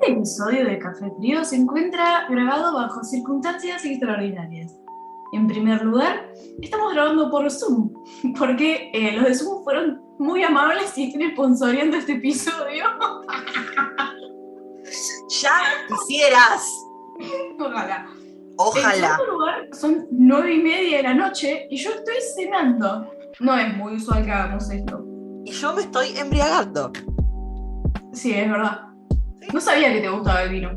Este episodio de Café Frío se encuentra grabado bajo circunstancias extraordinarias. En primer lugar, estamos grabando por Zoom, porque eh, los de Zoom fueron muy amables y están sponsoreando este episodio. Ya quisieras. Ojalá. En Ojalá. segundo lugar, son nueve y media de la noche y yo estoy cenando. No es muy usual que hagamos esto. Y yo me estoy embriagando. Sí, es verdad. No sabía que te gustaba el vino.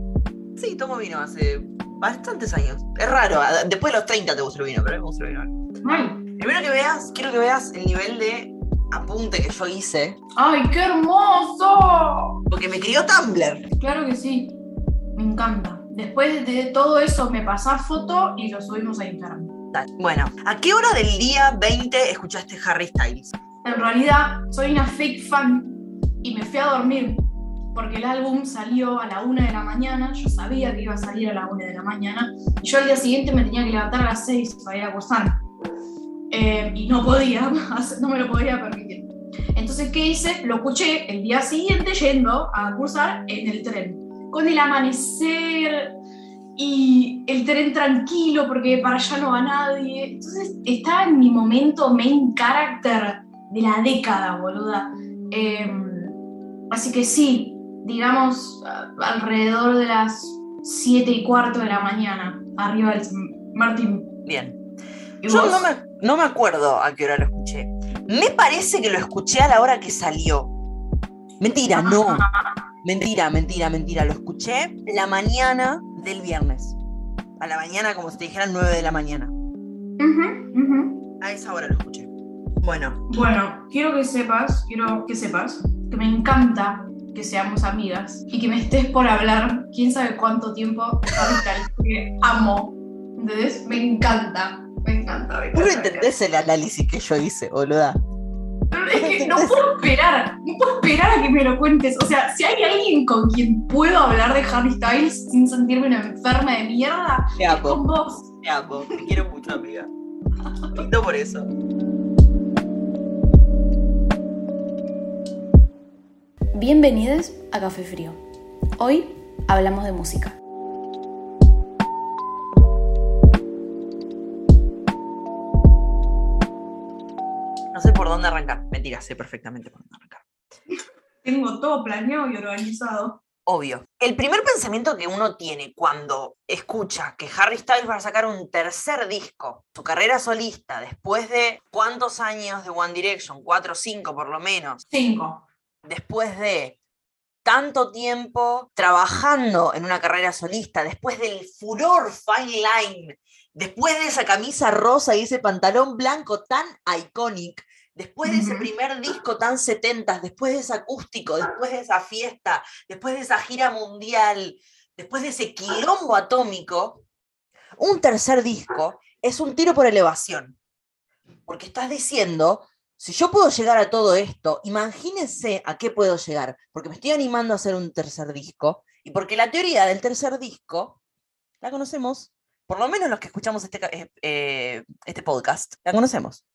Sí, tomo vino hace bastantes años. Es raro, después de los 30 te gusta el vino, pero me gusta el vino. Ay, Primero que veas, quiero que veas el nivel de apunte que yo hice. ¡Ay, qué hermoso! Porque me crió Tumblr. Claro que sí. Me encanta. Después de todo eso me pasás foto y lo subimos a Instagram. Dale. Bueno, ¿a qué hora del día 20 escuchaste Harry Styles? En realidad, soy una fake fan y me fui a dormir porque el álbum salió a la una de la mañana. Yo sabía que iba a salir a la una de la mañana y yo al día siguiente me tenía que levantar a las seis para ir a cursar. Eh, y no podía, no me lo podía permitir. Entonces, ¿qué hice? Lo escuché el día siguiente yendo a cursar en el tren, con el amanecer y el tren tranquilo porque para allá no va nadie. Entonces, estaba en mi momento main character de la década, boluda. Eh, así que sí, digamos alrededor de las 7 y cuarto de la mañana, arriba del Martín. Bien. ¿Y Yo no me, no me acuerdo a qué hora lo escuché. Me parece que lo escuché a la hora que salió. Mentira, no. Mentira, mentira, mentira. Lo escuché la mañana del viernes. A la mañana, como si te dijeran 9 de la mañana. A esa hora lo escuché. Bueno, Bueno, quiero que sepas, quiero que sepas que me encanta que seamos amigas y que me estés por hablar quién sabe cuánto tiempo porque amo. ¿Entendés? Me encanta, me encanta. me vos no encanta. entendés el análisis que yo hice, boluda. Es que no puedo esperar, no puedo esperar a que me lo cuentes. O sea, si hay alguien con quien puedo hablar de Harry Styles sin sentirme una enferma de mierda, Te es con amo, vos. te amo. Te quiero mucho, amiga. No por eso. Bienvenidos a Café Frío. Hoy hablamos de música. No sé por dónde arrancar. Mentira, sé perfectamente por dónde arrancar. Tengo todo planeado y organizado. Obvio. El primer pensamiento que uno tiene cuando escucha que Harry Styles va a sacar un tercer disco, su carrera solista, después de cuántos años de One Direction, cuatro o cinco por lo menos, Cinco. Después de tanto tiempo trabajando en una carrera solista, después del furor Fine Line, después de esa camisa rosa y ese pantalón blanco tan iconic, después de ese primer disco tan 70, después de ese acústico, después de esa fiesta, después de esa gira mundial, después de ese quilombo atómico, un tercer disco es un tiro por elevación. Porque estás diciendo, si yo puedo llegar a todo esto, imagínense a qué puedo llegar, porque me estoy animando a hacer un tercer disco y porque la teoría del tercer disco la conocemos, por lo menos los que escuchamos este, eh, eh, este podcast, la conocemos.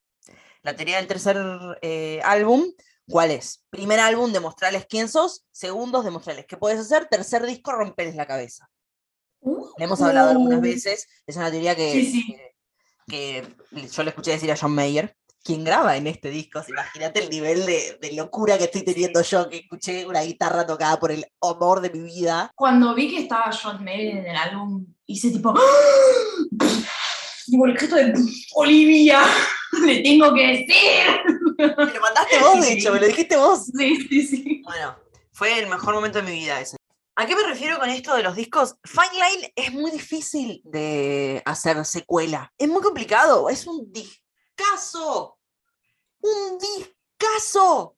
La teoría del tercer eh, álbum, ¿cuál es? Primer álbum, demostrarles quién sos, segundos, demostrarles qué puedes hacer, tercer disco, romperles la cabeza. Le hemos hablado algunas Uh. veces, es una teoría que, Sí, sí. que- que yo le escuché decir a John Mayer, quien graba en este disco, imagínate el nivel de, de locura que estoy teniendo yo, que escuché una guitarra tocada por el amor de mi vida. Cuando vi que estaba John Mayer en el álbum, hice tipo. Tipo el gesto de Olivia, le tengo que decir. Me lo mandaste vos, de hecho, me lo dijiste vos. Sí, sí, sí. Bueno, fue el mejor momento de mi vida ese. ¿A qué me refiero con esto de los discos? Fine Line es muy difícil de hacer secuela. Es muy complicado. Es un discazo. Un discazo.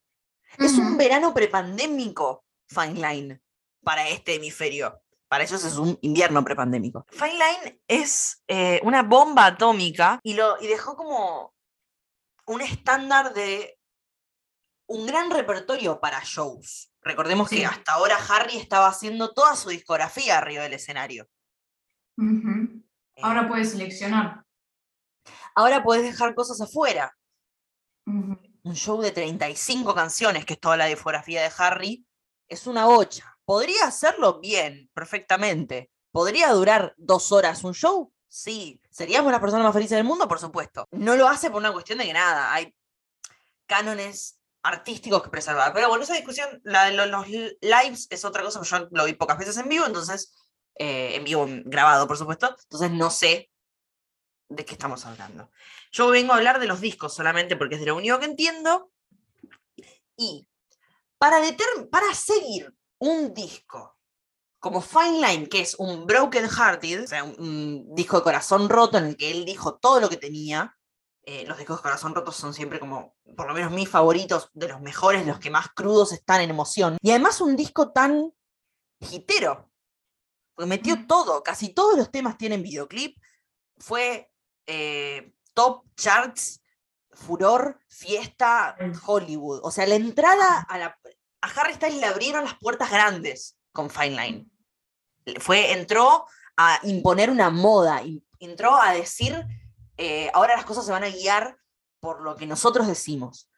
Es un verano prepandémico, Fine Line, para este hemisferio. Para ellos es un invierno prepandémico. Fine Line es eh, una bomba atómica y, lo, y dejó como un estándar de un gran repertorio para shows. Recordemos Sí. que hasta ahora Harry estaba haciendo toda su discografía arriba del escenario. Ujú. Eh, Ahora puedes seleccionar. ahora puedes dejar cosas afuera. Un show de 35 canciones, que es toda la discografía de Harry, es una bocha. ¿Podría hacerlo? Bien, perfectamente. ¿Podría durar dos horas un show? Sí. ¿Seríamos las personas más felices del mundo? Por supuesto. No lo hace por una cuestión de que nada, hay cánones artísticos que preservar. Pero bueno, esa discusión, la de lo- los lives es otra cosa, yo lo vi pocas veces en vivo, entonces, eh, en vivo grabado, por supuesto, entonces no sé de qué estamos hablando. Yo vengo a hablar de los discos solamente porque es de lo único que entiendo. Y para, para seguir un disco como Fine Line, que es un Broken Hearted, o sea, un, un disco de corazón roto en el que él dijo todo lo que tenía. eh, los discos de corazón rotos son siempre como, por lo menos mis favoritos, de los mejores, los que más crudos están en emoción. Y además un disco tan hitero, porque metió todo, casi todos los temas tienen videoclip. Fue eh, top charts, furor, fiesta, Sí. Hollywood. O sea, la entrada a la... A Harry Styles le abrieron las puertas grandes con Fine Line. Fue, entró a imponer una moda, entró a decir, eh, ahora las cosas se van a guiar por lo que nosotros decimos.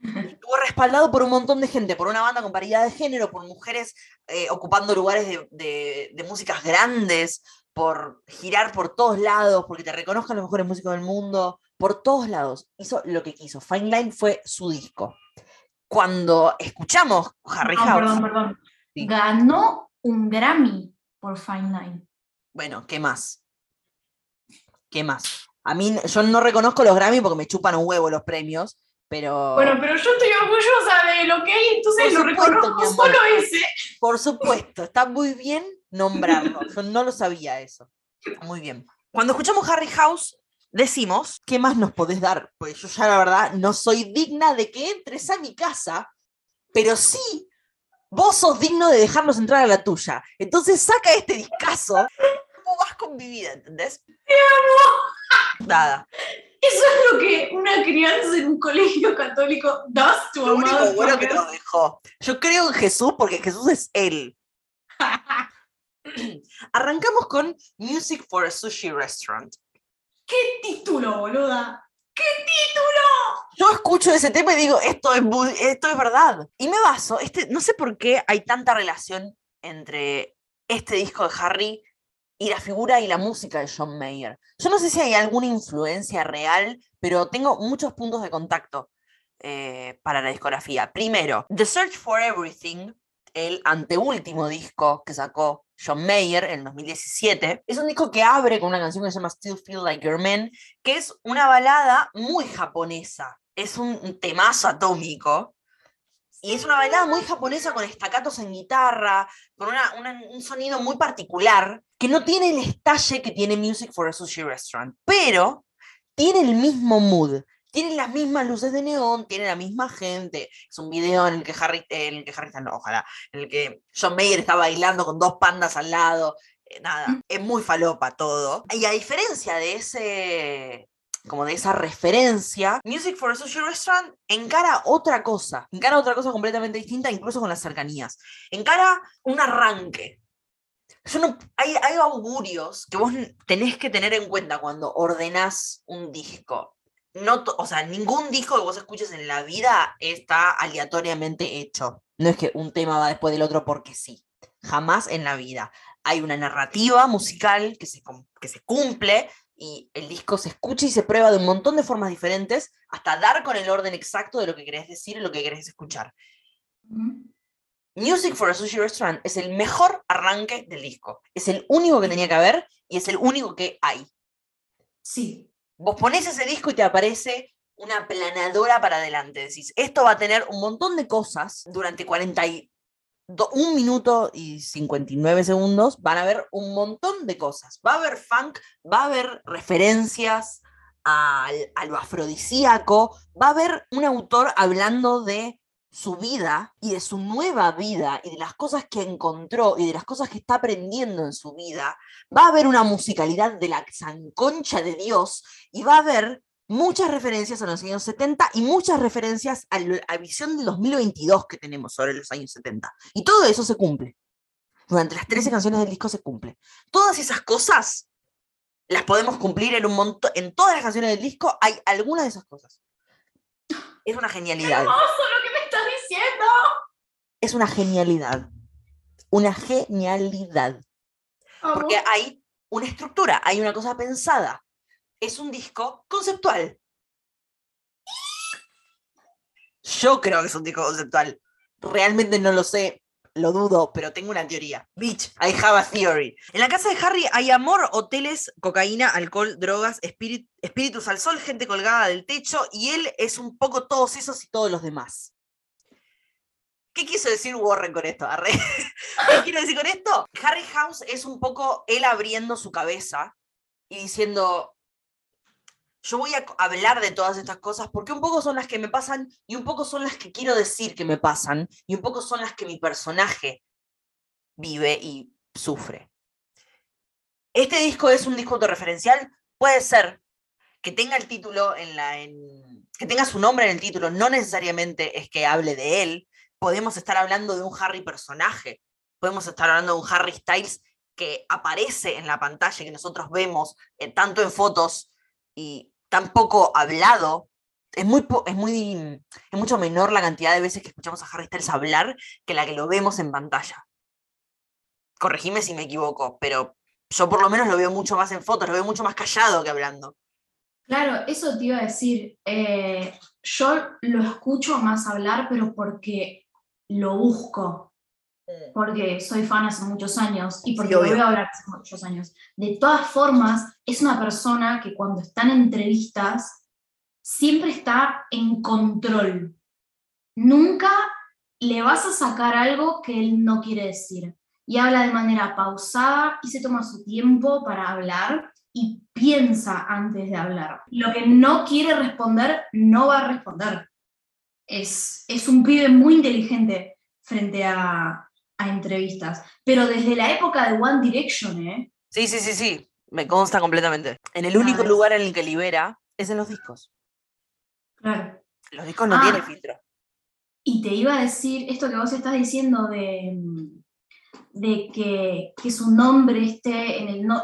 Estuvo respaldado por un montón de gente, por una banda con paridad de género, por mujeres eh, ocupando lugares de, de- de músicas grandes, por girar por todos lados, porque te reconozcan los mejores músicos del mundo, por todos lados. Hizo lo que quiso. Fine Line fue su disco. Cuando escuchamos Harry No, House, perdón, perdón. Sí. Ganó un Grammy por Fine Line. bueno, ¿qué más? ¿Qué más? A mí, yo no reconozco los Grammy porque me chupan un huevo los premios, pero... Bueno, pero yo estoy orgullosa de lo que hay, entonces Por lo supuesto, reconozco solo ese. Por supuesto, está muy bien nombrarlo. Yo no lo sabía eso. Muy bien. Cuando escuchamos Harry House, decimos, ¿qué más nos podés dar? Pues yo ya la verdad no soy digna de que entres a mi casa, pero sí, vos sos digno de dejarnos entrar a la tuya. Entonces saca este discazo. ¿Cómo vas con mi vida? ¿Entendés? Nada. Eso es lo que una crianza en un colegio católico da su Lo único amado bueno que nos dejó. Yo creo en Jesús porque Jesús es Él. Arrancamos con Music for a Sushi Restaurant. ¿Qué título, boluda? Yo escucho ese tema y digo, esto es, esto es verdad. Y me baso, este, no sé por qué hay tanta relación entre este disco de Harry y la figura y la música de John Mayer. Yo no sé si hay alguna influencia real, pero tengo muchos puntos de contacto eh, para la discografía. Primero, The Search for Everything, el anteúltimo disco que sacó John Mayer en 2017, es un disco que abre con una canción que se llama Still Feel Like Your Man, que es una balada muy japonesa. Es un temazo atómico. Y es una balada muy japonesa con estacatos en guitarra, con un sonido muy particular, que no tiene el estalle que tiene Music for a Sushi Restaurant, pero tiene el mismo mood. Tiene las mismas luces de neón, tiene la misma gente. Es un video en el que Harry, en el que Harry está, no, ojalá, en el que John Mayer está bailando con dos pandas al lado. eh, nada, es muy falopa todo. Y a diferencia de ese, como de esa referencia, Music for a Sushi Restaurant encara otra cosa, encara otra cosa completamente distinta, incluso con las cercanías. Encara un arranque. No, hay, hay augurios que vos tenés que tener en cuenta cuando ordenás un disco. No, o sea, ningún disco que vos escuches en la vida está aleatoriamente hecho. No es que un tema va después del otro porque sí. Jamás en la vida. Hay una narrativa musical que se, que se cumple y el disco se escucha y se prueba de un montón de formas diferentes hasta dar con el orden exacto de lo que querés decir y lo que querés escuchar. Music for a Sushi Restaurant es el mejor arranque del disco. Es el único que tenía que haber y es el único que hay. Sí. Vos ponés ese disco y te aparece una planadora para adelante. Decís, esto va a tener un montón de cosas durante 41 minuto y 59 segundos. Van a haber un montón de cosas. Va a haber funk, va a haber referencias al- a lo afrodisíaco, va a haber un autor hablando de su vida y de su nueva vida y de las cosas que encontró y de las cosas que está aprendiendo en su vida, va a haber una musicalidad de la zanconcha de Dios y va a haber muchas referencias a los años 70 y muchas referencias a la visión del 2022 que tenemos sobre los años 70. Y todo eso se cumple. Durante las 13 canciones del disco se cumple. Todas esas cosas las podemos cumplir en un montón. En todas las canciones del disco hay alguna de esas cosas. Es una ¡Qué genialidad. hermoso lo que me estás diciendo! Es una genialidad. una genialidad. Porque hay una estructura, hay una cosa pensada. Es un disco conceptual. Yo creo que es un disco conceptual. Realmente no lo sé, lo dudo, pero tengo una teoría. Bitch, I have a theory. En la casa de Harry hay amor, hoteles, cocaína, alcohol, drogas, espíritus al sol, gente colgada del techo, y él es un poco todos esos y todos los demás. ¿Qué quiso decir Warren con esto? ¿Qué quiere decir con esto? Harry House es un poco él abriendo su cabeza y diciendo, yo voy a hablar de todas estas cosas porque un poco son las que me pasan y un poco son las que quiero decir que me pasan y un poco son las que mi personaje vive y sufre. Este disco es un disco autorreferencial, puede ser que tenga el título en la que tenga su nombre en el título, no necesariamente es que hable de él, podemos estar hablando de un Harry personaje, podemos estar hablando de un Harry Styles que aparece en la pantalla que nosotros vemos eh, tanto en fotos y tampoco hablado. Es, muy, es, muy, es mucho menor la cantidad de veces que escuchamos a Harry Styles hablar que la que lo vemos en pantalla. Corregime si me equivoco, pero yo por lo menos lo veo mucho más en fotos, lo veo mucho más callado que hablando. Claro, eso te iba a decir. Eh, yo lo escucho más hablar, pero porque lo busco porque soy fan hace muchos años y porque a hablar hace muchos años. De todas formas, es una persona que cuando está en entrevistas siempre está en control. Nunca le vas a sacar algo que él no quiere decir. Y habla de manera pausada y se toma su tiempo para hablar y piensa antes de hablar. Lo que no quiere responder, no va a responder. Es, es un pibe muy inteligente frente a, a entrevistas, pero desde la época de One Direction, ¿eh? Sí, sí, sí, sí, me consta completamente. En el único lugar en el que libera es en los discos. Claro. Los discos no ah. tienen filtro. Y te iba a decir esto que vos estás diciendo de, de que, que su nombre esté en el, no,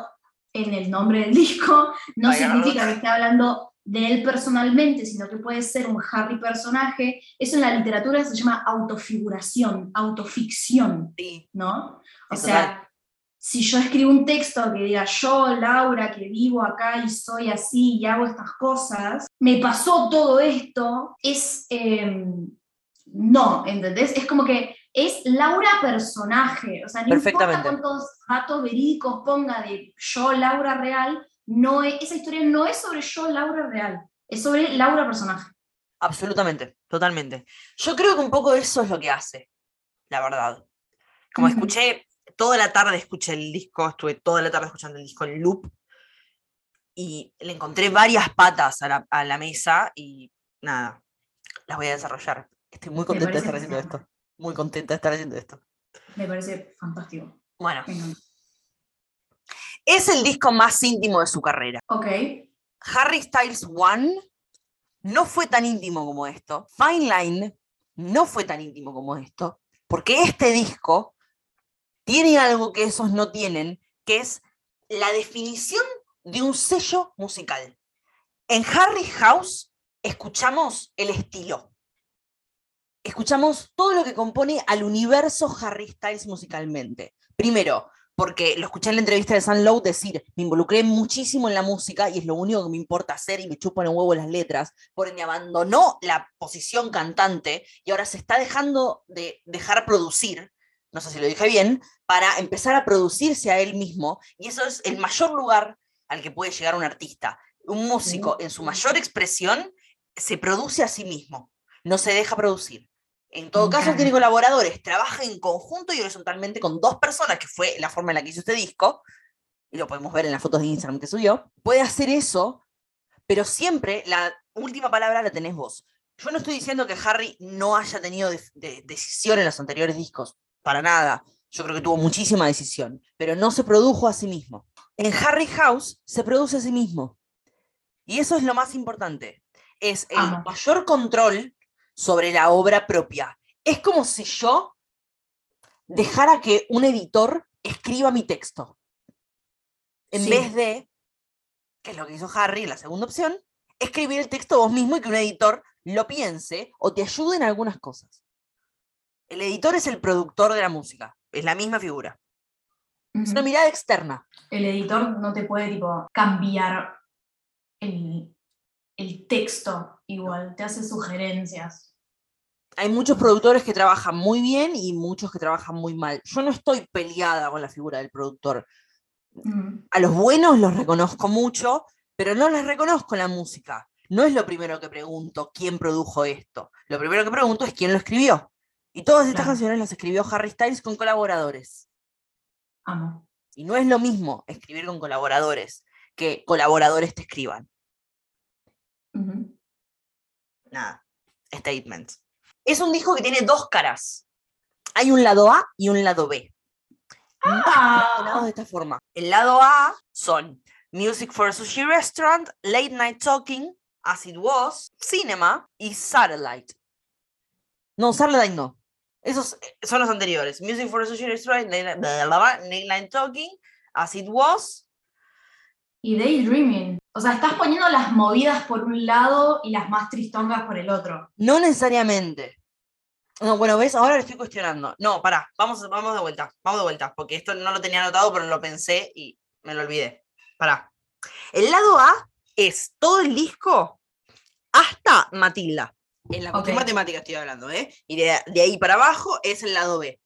en el nombre del disco, no significa que esté hablando de él personalmente, sino que puede ser un Harry personaje, eso en la literatura se llama autofiguración, autoficción, ¿no? O sea, si yo escribo un texto que diga yo, Laura, que vivo acá y soy así y hago estas cosas, me pasó todo esto, es... Em, no, ¿entendés? Es como que es Laura personaje, o sea, no importa cuántos datos verídicos ponga de yo, Laura real, no esa historia no es sobre yo, Laura real, es sobre Laura personaje. Absolutamente, totalmente. Yo creo que un poco eso es lo que hace, la verdad. Como escuché, toda la tarde escuché el disco, estuve toda la tarde escuchando el disco en loop y le encontré varias patas a la, mesa y nada, las voy a desarrollar. Estoy muy contenta de estar haciendo esto. Muy contenta de estar haciendo esto. Me parece fantástico. Bueno. Es el disco más íntimo de su carrera. Ok. Harry Styles One no fue tan íntimo como esto. Fine Line no fue tan íntimo como esto. Porque este disco tiene algo que esos no tienen, que es la definición de un sello musical. En Harry House escuchamos el estilo. Escuchamos todo lo que compone al universo Harry Styles musicalmente. Primero, porque lo escuché en la entrevista de San Lowe decir, me involucré muchísimo en la música y es lo único que me importa hacer y me chupan en huevo las letras, por ende abandonó la posición cantante y ahora se está dejando de dejar producir, no sé si lo dije bien, para empezar a producirse a él mismo y eso es el mayor lugar al que puede llegar un artista. Un músico en su mayor expresión se produce a sí mismo, no se deja producir. En todo caso, tiene colaboradores, trabaja en conjunto y horizontalmente con dos personas, que fue la forma en la que hizo este disco, y lo podemos ver en las fotos de Instagram que subió. Puede hacer eso, pero siempre la última palabra la tenés vos. Yo no estoy diciendo que Harry no haya tenido decisión en los anteriores discos, para nada. Yo creo que tuvo muchísima decisión, pero no se produjo a sí mismo. En Harry House se produce a sí mismo. Y eso es lo más importante. Es el mayor control sobre la obra propia. Es como si yo dejara que un editor escriba mi texto. En vez de, que es lo que hizo Harry, la segunda opción, escribir el texto vos mismo y que un editor lo piense o te ayude en algunas cosas. El editor es el productor de la música, es la misma figura. Es una mirada externa. El editor no te puede tipo cambiar el, el texto igual, te hace sugerencias. Hay muchos productores que trabajan muy bien y muchos que trabajan muy mal. Yo no estoy peleada con la figura del productor. Ujú. A los buenos los reconozco mucho, pero no les reconozco la música. No es lo primero que pregunto quién produjo esto. Lo primero que pregunto es quién lo escribió. Y todas estas Claro. canciones las escribió Harry Styles con colaboradores. Amo. Y no es lo mismo escribir con colaboradores que colaboradores te escriban. Nada. Statements. Es un disco que tiene dos caras. Hay un lado A y un lado B. Ah. De esta forma. El lado A son Music for a Sushi Restaurant, Late Night Talking, As It Was, Cinema y Satellite. No, Satellite no. Esos eh, son los anteriores. Music for a Sushi Restaurant, Late Night Talking, As It Was. Y Daydreaming. O sea, estás poniendo las movidas por un lado y las más tristongas por el otro. No necesariamente. No, bueno, ¿ves? Ahora lo estoy cuestionando. No, pará, vamos, vamos de vuelta, vamos de vuelta, porque esto no lo tenía anotado, pero lo pensé y me lo olvidé. Pará. El lado A es todo el disco hasta Matilda. En la cuestión Ok. matemática estoy hablando, ¿eh? Y de, de ahí para abajo es el lado B.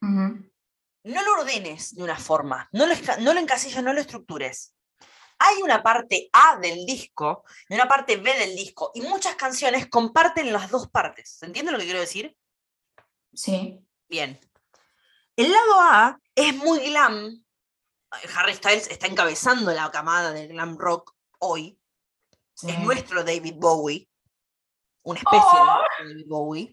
No lo ordenes de una forma, no lo, no lo encasilles, no lo estructures. Hay una parte A del disco y una parte B del disco, y muchas canciones comparten las dos partes. ¿Se entiende lo que quiero decir? Sí. Bien. El lado A es muy glam. Harry Styles está encabezando la camada del glam rock hoy. sí. Es nuestro David Bowie. Una especie Oh. de David Bowie.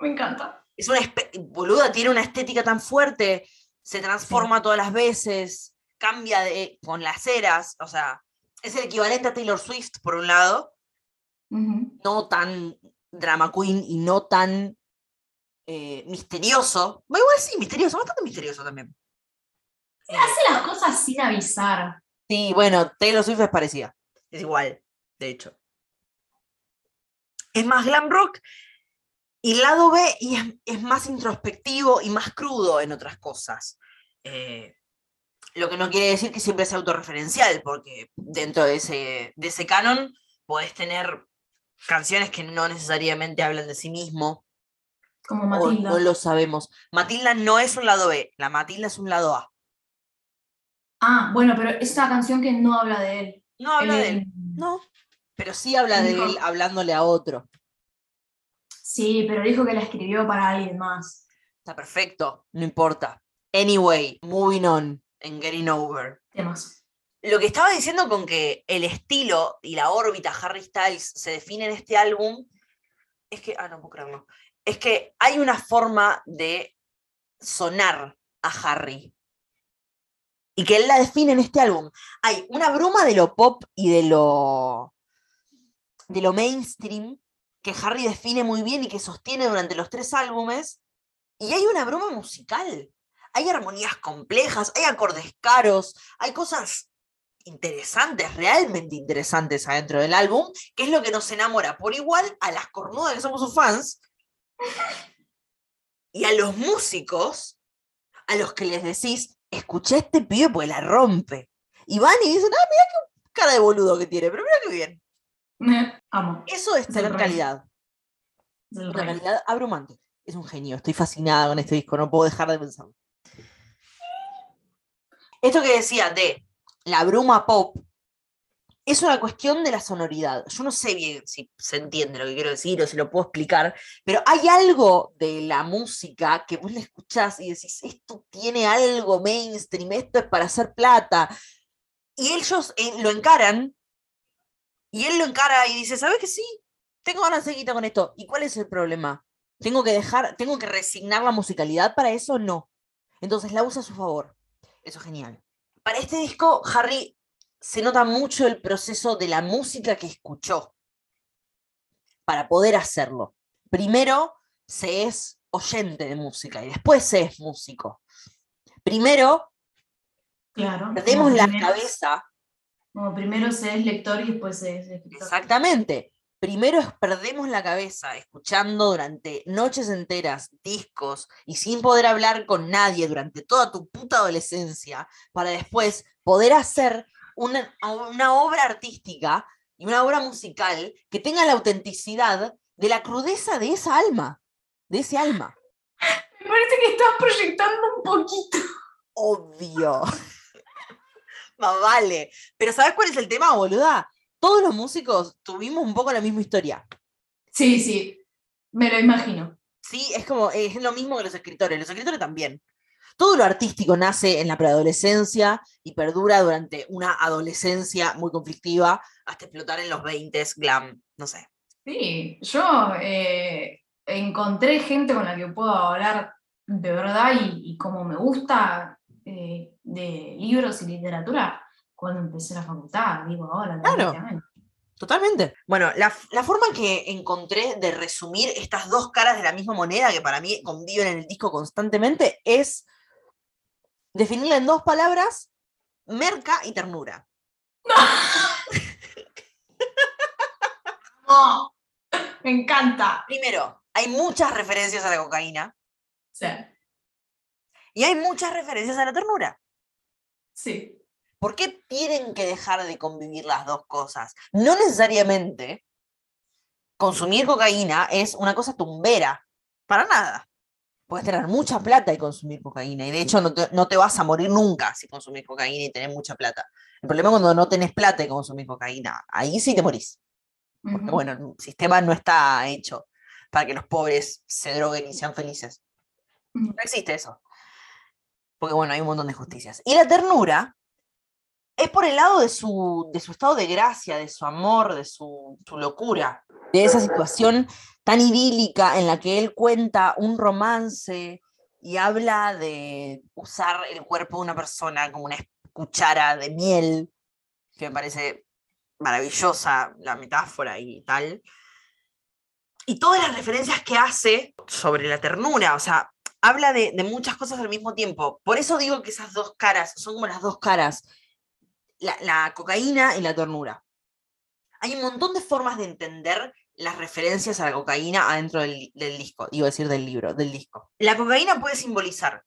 Me encanta. Es una boluda, tiene una estética tan fuerte, se transforma todas las veces, cambia de, con las eras, o sea, es el equivalente a Taylor Swift por un lado, no tan drama queen y no tan eh, misterioso. Bueno, igual sí, misterioso, bastante misterioso también. Eh, Hace las cosas sin avisar. Sí, bueno, Taylor Swift es parecida. Es igual, de hecho. Es más glam rock y lado B y es, es más introspectivo y más crudo en otras cosas. Eh, lo que no quiere decir que siempre sea autorreferencial, porque dentro de ese, de ese canon podés tener canciones que no necesariamente hablan de sí mismo Como o Matilda. no lo sabemos. Matilda no es un lado B, la Matilda es un lado A. Ah, bueno, pero es una canción que no habla de él. No habla Él de él, no, pero sí habla de él hablándole a otro. Sí, pero dijo que la escribió para alguien más. Está perfecto, no importa. Anyway, moving on, en Getting Over. Temas. Lo que estaba diciendo con que el estilo y la órbita Harry Styles se define en este álbum es que, ah, no puedo creerlo, es que hay una forma de sonar a Harry y que él la define en este álbum. Hay una bruma de lo pop y de lo de lo mainstream que Harry define muy bien y que sostiene durante los tres álbumes y hay una bruma musical. Hay armonías complejas, hay acordes caros, hay cosas interesantes, realmente interesantes adentro del álbum, que es lo que nos enamora por igual a las cornudas que somos sus fans y a los músicos a los que les decís, escuché a este pibe porque la rompe. Y van y dicen, ah, mira qué cara de boludo que tiene, pero mira qué bien. Amo. Eso es tener calidad, una calidad abrumante. Es un genio, estoy fascinada con este disco, no puedo dejar de pensarlo. Esto que decía de la bruma pop es una cuestión de la sonoridad. Yo no sé bien si se entiende lo que quiero decir o si lo puedo explicar, pero hay algo de la música que vos la escuchás y decís, esto tiene algo mainstream, esto es para hacer plata. Y ellos eh, lo encaran, y él lo encara y dice, ¿sabes que sí? Tengo ganas de con esto. ¿Y cuál es el problema? ¿Tengo que dejar, tengo que resignar la musicalidad para eso? No. Entonces la usa a su favor. Eso es genial. Para este disco, Harry se nota mucho el proceso de la música que escuchó para poder hacerlo. Primero se es oyente de música y después se es músico. Primero Claro. perdemos la primero- cabeza, Como primero se es lector y después se es escritor. exactamente. Primero es- perdemos la cabeza escuchando durante noches enteras discos y sin poder hablar con nadie durante toda tu puta adolescencia, para después poder hacer una, una obra artística y una obra musical que tenga la autenticidad de la crudeza de esa alma, de ese alma. Me parece que estás proyectando un poquito. Obvio. Más vale. Pero ¿sabes cuál es el tema, boluda? Todos los músicos tuvimos un poco la misma historia. Sí, sí, me lo imagino. Sí, es como, es lo mismo que los escritores. Los escritores también. Todo lo artístico nace en la preadolescencia y perdura durante una adolescencia muy conflictiva hasta explotar en los 20 glam, no sé. Sí, yo eh, encontré gente con la que puedo hablar de verdad y, y como me gusta eh, de libros y literatura cuando empecé la facultad, digo ahora. Claro. Totalmente. Bueno, la, la forma que encontré de resumir estas dos caras de la misma moneda que para mí conviven en el disco constantemente es definirla en dos palabras, merca y ternura. ¡Oh! Me encanta. Primero, hay muchas referencias a la cocaína Sí, y hay muchas referencias a la ternura. sí. ¿Por qué tienen que dejar de convivir las dos cosas? No necesariamente consumir cocaína es una cosa tumbera, para nada. Puedes tener mucha plata y consumir cocaína, y de hecho no te, no te vas a morir nunca si consumís cocaína y tenés mucha plata. El problema es cuando no tenés plata y consumís cocaína, ahí sí te morís. Porque Ujú. bueno, el sistema no está hecho para que los pobres se droguen y sean felices. No existe eso. Porque bueno, hay un montón de justicias. Y la ternura es por el lado de su, de su estado de gracia, de su amor, de su, su locura, de esa situación tan idílica en la que él cuenta un romance y habla de usar el cuerpo de una persona como una cuchara de miel, que me parece maravillosa la metáfora y tal. Y todas las referencias que hace sobre la ternura, o sea, habla de, de muchas cosas al mismo tiempo. Por eso digo que esas dos caras son como las dos caras, la, la cocaína y la ternura. Hay un montón de formas de entender las referencias a la cocaína adentro del, del disco, iba a decir del libro, del disco. La cocaína puede simbolizar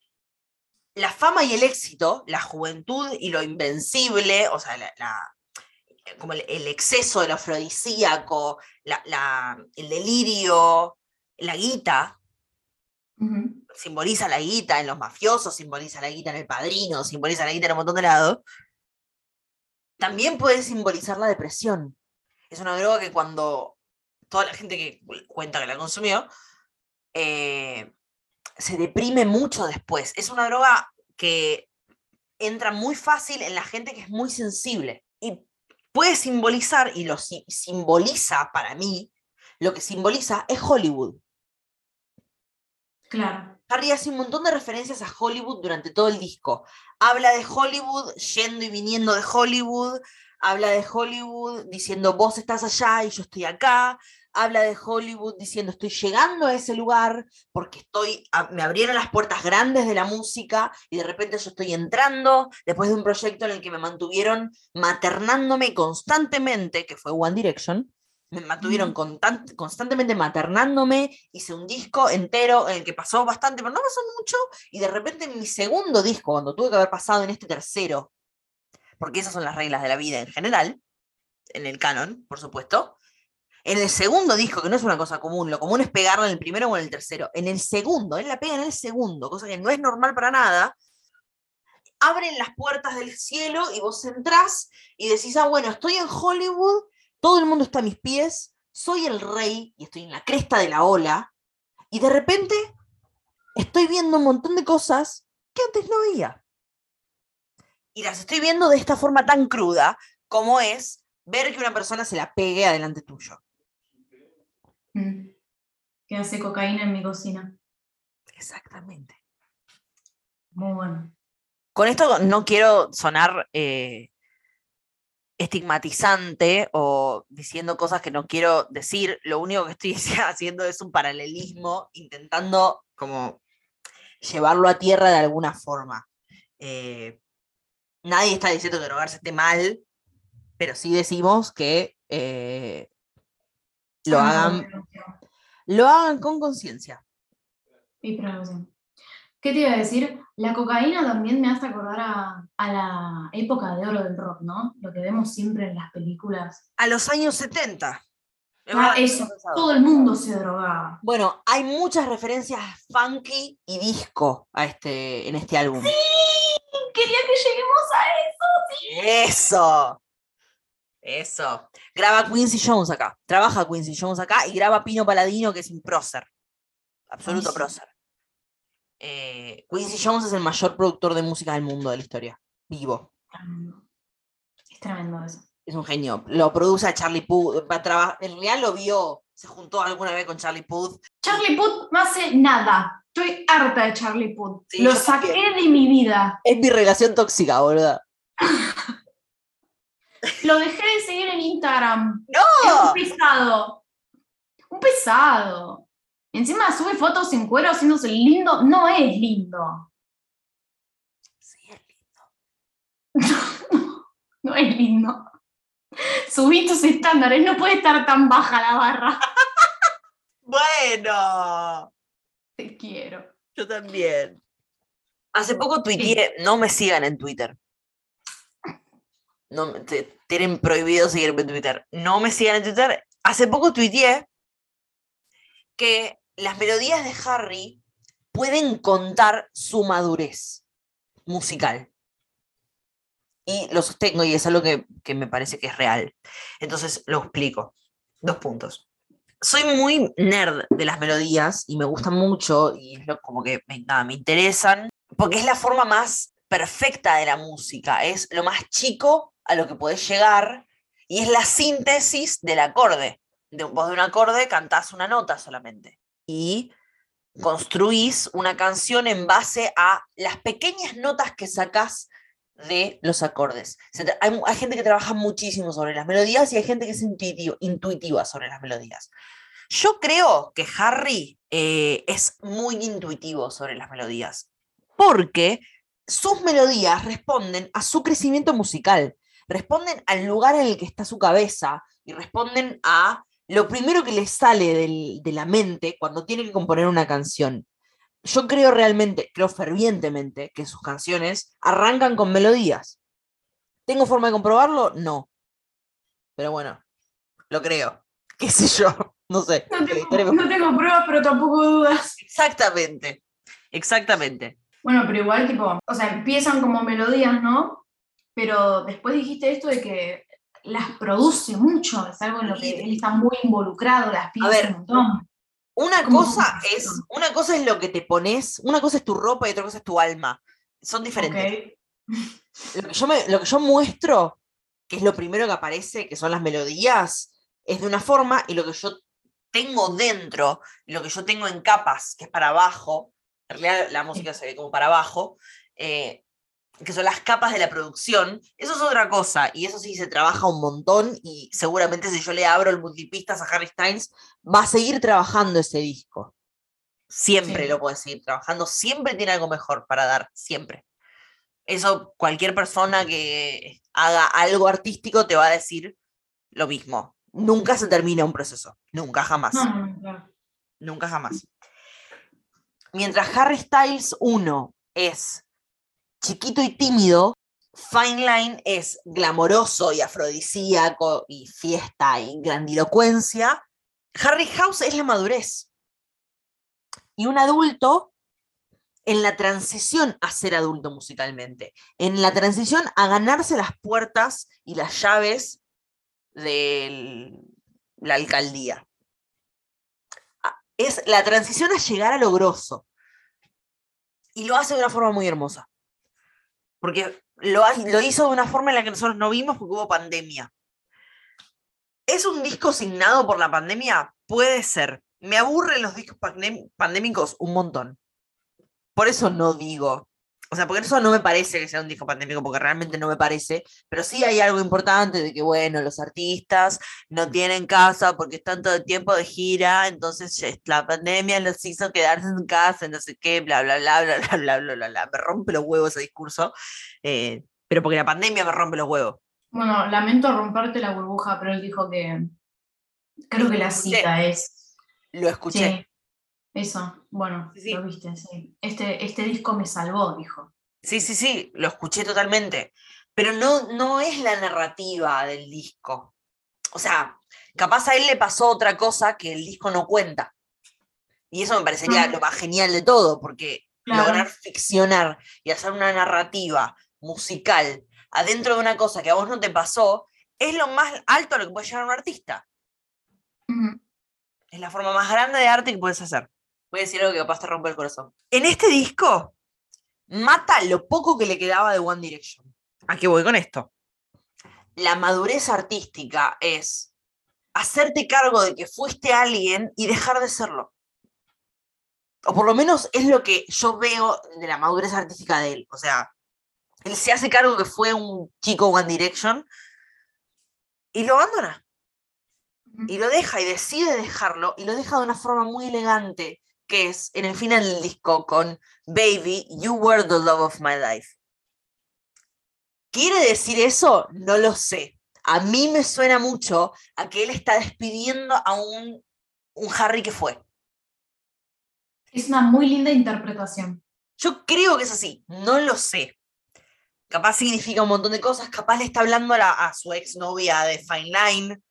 la fama y el éxito, la juventud y lo invencible, o sea, la, la- como el, el exceso del afrodisíaco, la- el delirio, la guita, simboliza la guita en los mafiosos, simboliza la guita en el padrino, simboliza la guita en un montón de lados. También puede simbolizar la depresión. Es una droga que cuando toda la gente que cu- cuenta que la consumió eh, se deprime mucho después. Es una droga que entra muy fácil en la gente que es muy sensible. Y puede simbolizar, y lo si- simboliza para mí, lo que simboliza es Hollywood. Claro. Harry hace un montón de referencias a Hollywood durante todo el disco. Habla de Hollywood yendo y viniendo de Hollywood. Habla de Hollywood diciendo vos estás allá y yo estoy acá. Habla de Hollywood diciendo estoy llegando a ese lugar porque estoy, me abrieron las puertas grandes de la música y de repente yo estoy entrando después de un proyecto en el que me mantuvieron maternándome constantemente, que fue One Direction. Me mantuvieron constantemente maternándome, hice un disco entero en el que pasó bastante, pero no pasó mucho, y de repente en mi segundo disco, cuando tuve que haber pasado en este tercero, porque esas son las reglas de la vida en general, en el canon, por supuesto, en el segundo disco, que no es una cosa común, lo común es pegarla en el primero o en el tercero, en el segundo, él la pega en el segundo, cosa que no es normal para nada, abren las puertas del cielo y vos entrás y decís, ah, bueno, estoy en Hollywood, todo el mundo está a mis pies, soy el rey y estoy en la cresta de la ola, y de repente estoy viendo un montón de cosas que antes no veía. Y las estoy viendo de esta forma tan cruda como es ver que una persona se la pegue adelante tuyo. Mm. Que hace cocaína en mi cocina. Exactamente. Muy bueno. Con esto no quiero sonar eh, estigmatizante o diciendo cosas que no quiero decir. Lo único que estoy haciendo es un paralelismo, intentando como llevarlo a tierra de alguna forma. Eh, nadie está diciendo que drogarse esté mal, pero sí decimos que eh, lo hagan, lo hagan con conciencia. y precaución. ¿Qué te iba a decir? La cocaína también me hace acordar a, a la época de oro del rock, ¿no? Lo que vemos siempre en las películas. A los años 70. Es Ah, eso, todo el mundo se drogaba. Bueno, hay muchas referencias funky y disco a este, en este álbum. Quería que lleguemos a eso. Eso. Eso. Graba Quincy Jones acá. Trabaja Quincy Jones acá y graba Pino Paladino, que es un prócer. Absoluto sí. prócer. Eh, Quincy Jones es el mayor productor de música del mundo de la historia. Vivo. Es tremendo eso. Es un genio. Lo produce a Charlie Puth. En realidad lo vio. Se juntó alguna vez con Charlie Puth. Charlie Puth no hace nada. Estoy harta de Charlie Puth. Sí, Lo saqué también. de mi vida. Es mi relación tóxica, boludo. Lo dejé de seguir en Instagram. Es ¡No! un pesado. Un pesado. Encima sube fotos en cuero haciéndose lindo. No es lindo. Sí, es lindo. No es lindo. Subí tus estándares. No puede estar tan baja la barra. Bueno. Te quiero. Yo también. Hace poco tuiteé, no me sigan en Twitter. No, me- te- tienen prohibido seguirme en Twitter. No me sigan en Twitter. Hace poco tuiteé que las melodías de Harry pueden contar su madurez musical. Y lo sostengo y es algo que, que me parece que es real. Entonces lo explico. Dos puntos soy muy nerd de las melodías y me gustan mucho y es lo, como que me, nada, me interesan porque es la forma más perfecta de la música, es lo más chico a lo que podés llegar y es la síntesis del acorde. De, vos de un acorde cantás una nota solamente y construís una canción en base a las pequeñas notas que sacás de los acordes. Hay, gente que trabaja muchísimo sobre las melodías y hay gente que es intuitiva sobre las melodías. Yo creo que Harry eh, es muy intuitivo sobre las melodías, porque sus melodías responden a su crecimiento musical, responden al lugar en el que está su cabeza y responden a lo primero que le sale del- de la mente cuando tiene que componer una canción. Yo creo realmente, creo fervientemente que sus canciones arrancan con melodías. ¿Tengo forma de comprobarlo? No. Pero bueno, lo creo. ¿Qué sé yo? No sé. No tengo, no tengo pruebas, pero tampoco dudas. Exactamente. Exactamente. Bueno, pero igual, tipo, o sea, empiezan como melodías, ¿no? Pero después dijiste esto de que las produce mucho, es algo en lo que él está muy involucrado, las piensa un montón. Una ¿Cómo cosa es, una cosa es lo que te pones, una cosa es tu ropa y otra cosa es tu alma. Son diferentes. Lo, que yo me- lo que yo muestro, que es lo primero que aparece, que son las melodías, es de una forma, y lo que yo tengo dentro, lo que yo tengo en capas, que es para abajo, en realidad la música se ve como para abajo, eh, que son las capas de la producción, eso es otra cosa, y eso sí se trabaja un montón, y seguramente si yo le abro el multipistas a Harry Styles, va a seguir trabajando ese disco. Siempre Sí. lo puede seguir trabajando, siempre tiene algo mejor para dar, siempre. Eso cualquier persona que haga algo artístico te va a decir lo mismo. Nunca se termina un proceso, nunca jamás. No, no. Nunca jamás. Mientras Harry Styles 1 es chiquito y tímido, Fine Line es glamoroso y afrodisíaco y fiesta y grandilocuencia, Harry House es la madurez. Y un adulto en la transición a ser adulto musicalmente, en la transición a ganarse las puertas y las llaves de la alcaldía es la transición a llegar a lo grosso. Y lo hace de una forma muy hermosa. Porque lo, hizo de una forma en la que nosotros no vimos porque hubo pandemia. ¿Es un disco signado por la pandemia? Puede ser. Me aburren los discos pandémicos un montón. Por eso no digo. O sea, porque eso no me parece que sea un disco pandémico, porque realmente no me parece. Pero sí hay algo importante de que, bueno, los artistas no tienen casa porque están todo el tiempo de gira, entonces la pandemia los hizo quedarse en casa, no sé qué, bla, bla, bla, bla, bla, bla, bla, bla, bla. Me rompe los huevos ese discurso, eh, pero porque la pandemia me rompe los huevos. Bueno, lamento romperte la burbuja, pero él dijo que Creo que la cita es. Lo escuché. Sí. Eso, bueno, Sí, sí. lo viste, sí. Este, este disco me salvó, dijo. Sí, sí, sí, lo escuché totalmente. Pero no, no es la narrativa del disco. O sea, capaz a él le pasó otra cosa que el disco no cuenta. Y eso me parecería lo más genial de todo, porque Claro. lograr ficcionar y hacer una narrativa musical adentro de una cosa que a vos no te pasó es lo más alto a lo que puede llegar un artista. Es la forma más grande de arte que puedes hacer. Voy a decir algo que capaz te rompe el corazón. En este disco, mata lo poco que le quedaba de One Direction. ¿A qué voy con esto? La madurez artística es hacerte cargo de que fuiste alguien y dejar de serlo. O por lo menos es lo que yo veo de la madurez artística de él. O sea, él se hace cargo que fue un chico One Direction y lo abandona y lo deja y decide dejarlo y lo deja de una forma muy elegante, que es en el final del disco con Baby, You Were the Love of My Life. ¿Quiere decir eso? No lo sé. A mí me suena mucho a que él está despidiendo a un, un Harry que fue. Es una muy linda interpretación. Yo creo que es así, no lo sé. Capaz significa un montón de cosas, capaz le está hablando a, la- a su exnovia de Fine Line.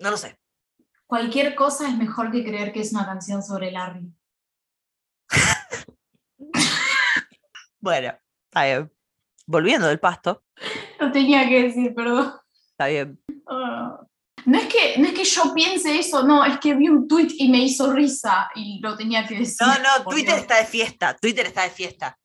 No lo sé. Cualquier cosa es mejor que creer que es una canción sobre Larry. Bueno, está bien. Volviendo del pasto, Lo tenía que decir, perdón. está bien. Ah. No es, que, no es que yo piense eso, no, es que vi un tweet y me hizo risa y lo tenía que decir. No, no, Twitter Dios. está de fiesta, Twitter está de fiesta.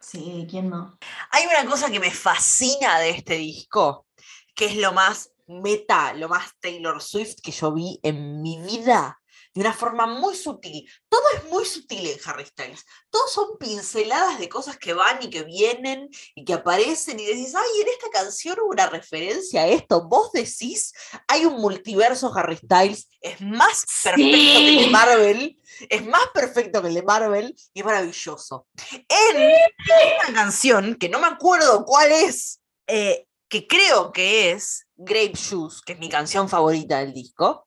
Sí, ¿quién no? Hay una cosa que me fascina de este disco, que es lo más meta, lo más Taylor Swift que yo vi en mi vida, de una forma muy sutil. Todo es muy sutil en Harry Styles. Todos son pinceladas de cosas que van y que vienen y que aparecen y decís, ay, en esta canción hubo una referencia a esto. Vos decís, hay un multiverso Harry Styles, es más perfecto que el de. Marvel, es más perfecto que el de Marvel y es maravilloso. En una canción que no me acuerdo cuál es, eh, que creo que es Grape Shoes, que es mi canción favorita del disco.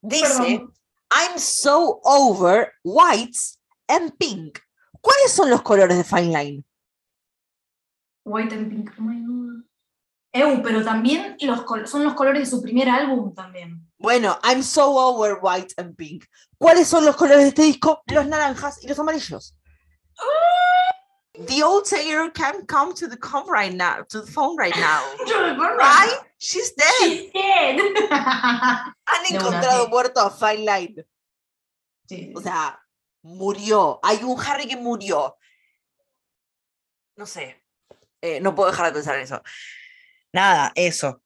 Dice, Perdón. I'm so over whites and pink. ¿Cuáles son los colores de Fine Line? White and Pink. Oh my God. Eu, pero también los son los colores de su primer álbum también. Bueno, I'm so over white and pink. ¿Cuáles son los colores de este disco? Los naranjas y los amarillos. The old Taylor can't come to the com right now, to the phone right now. Right? She's dead. She's dead. Han encontrado muerto a Fine Line. Sí. O sea, murió. Hay un Harry que murió. No sé. Eh, no puedo dejar de pensar en eso. Nada, eso.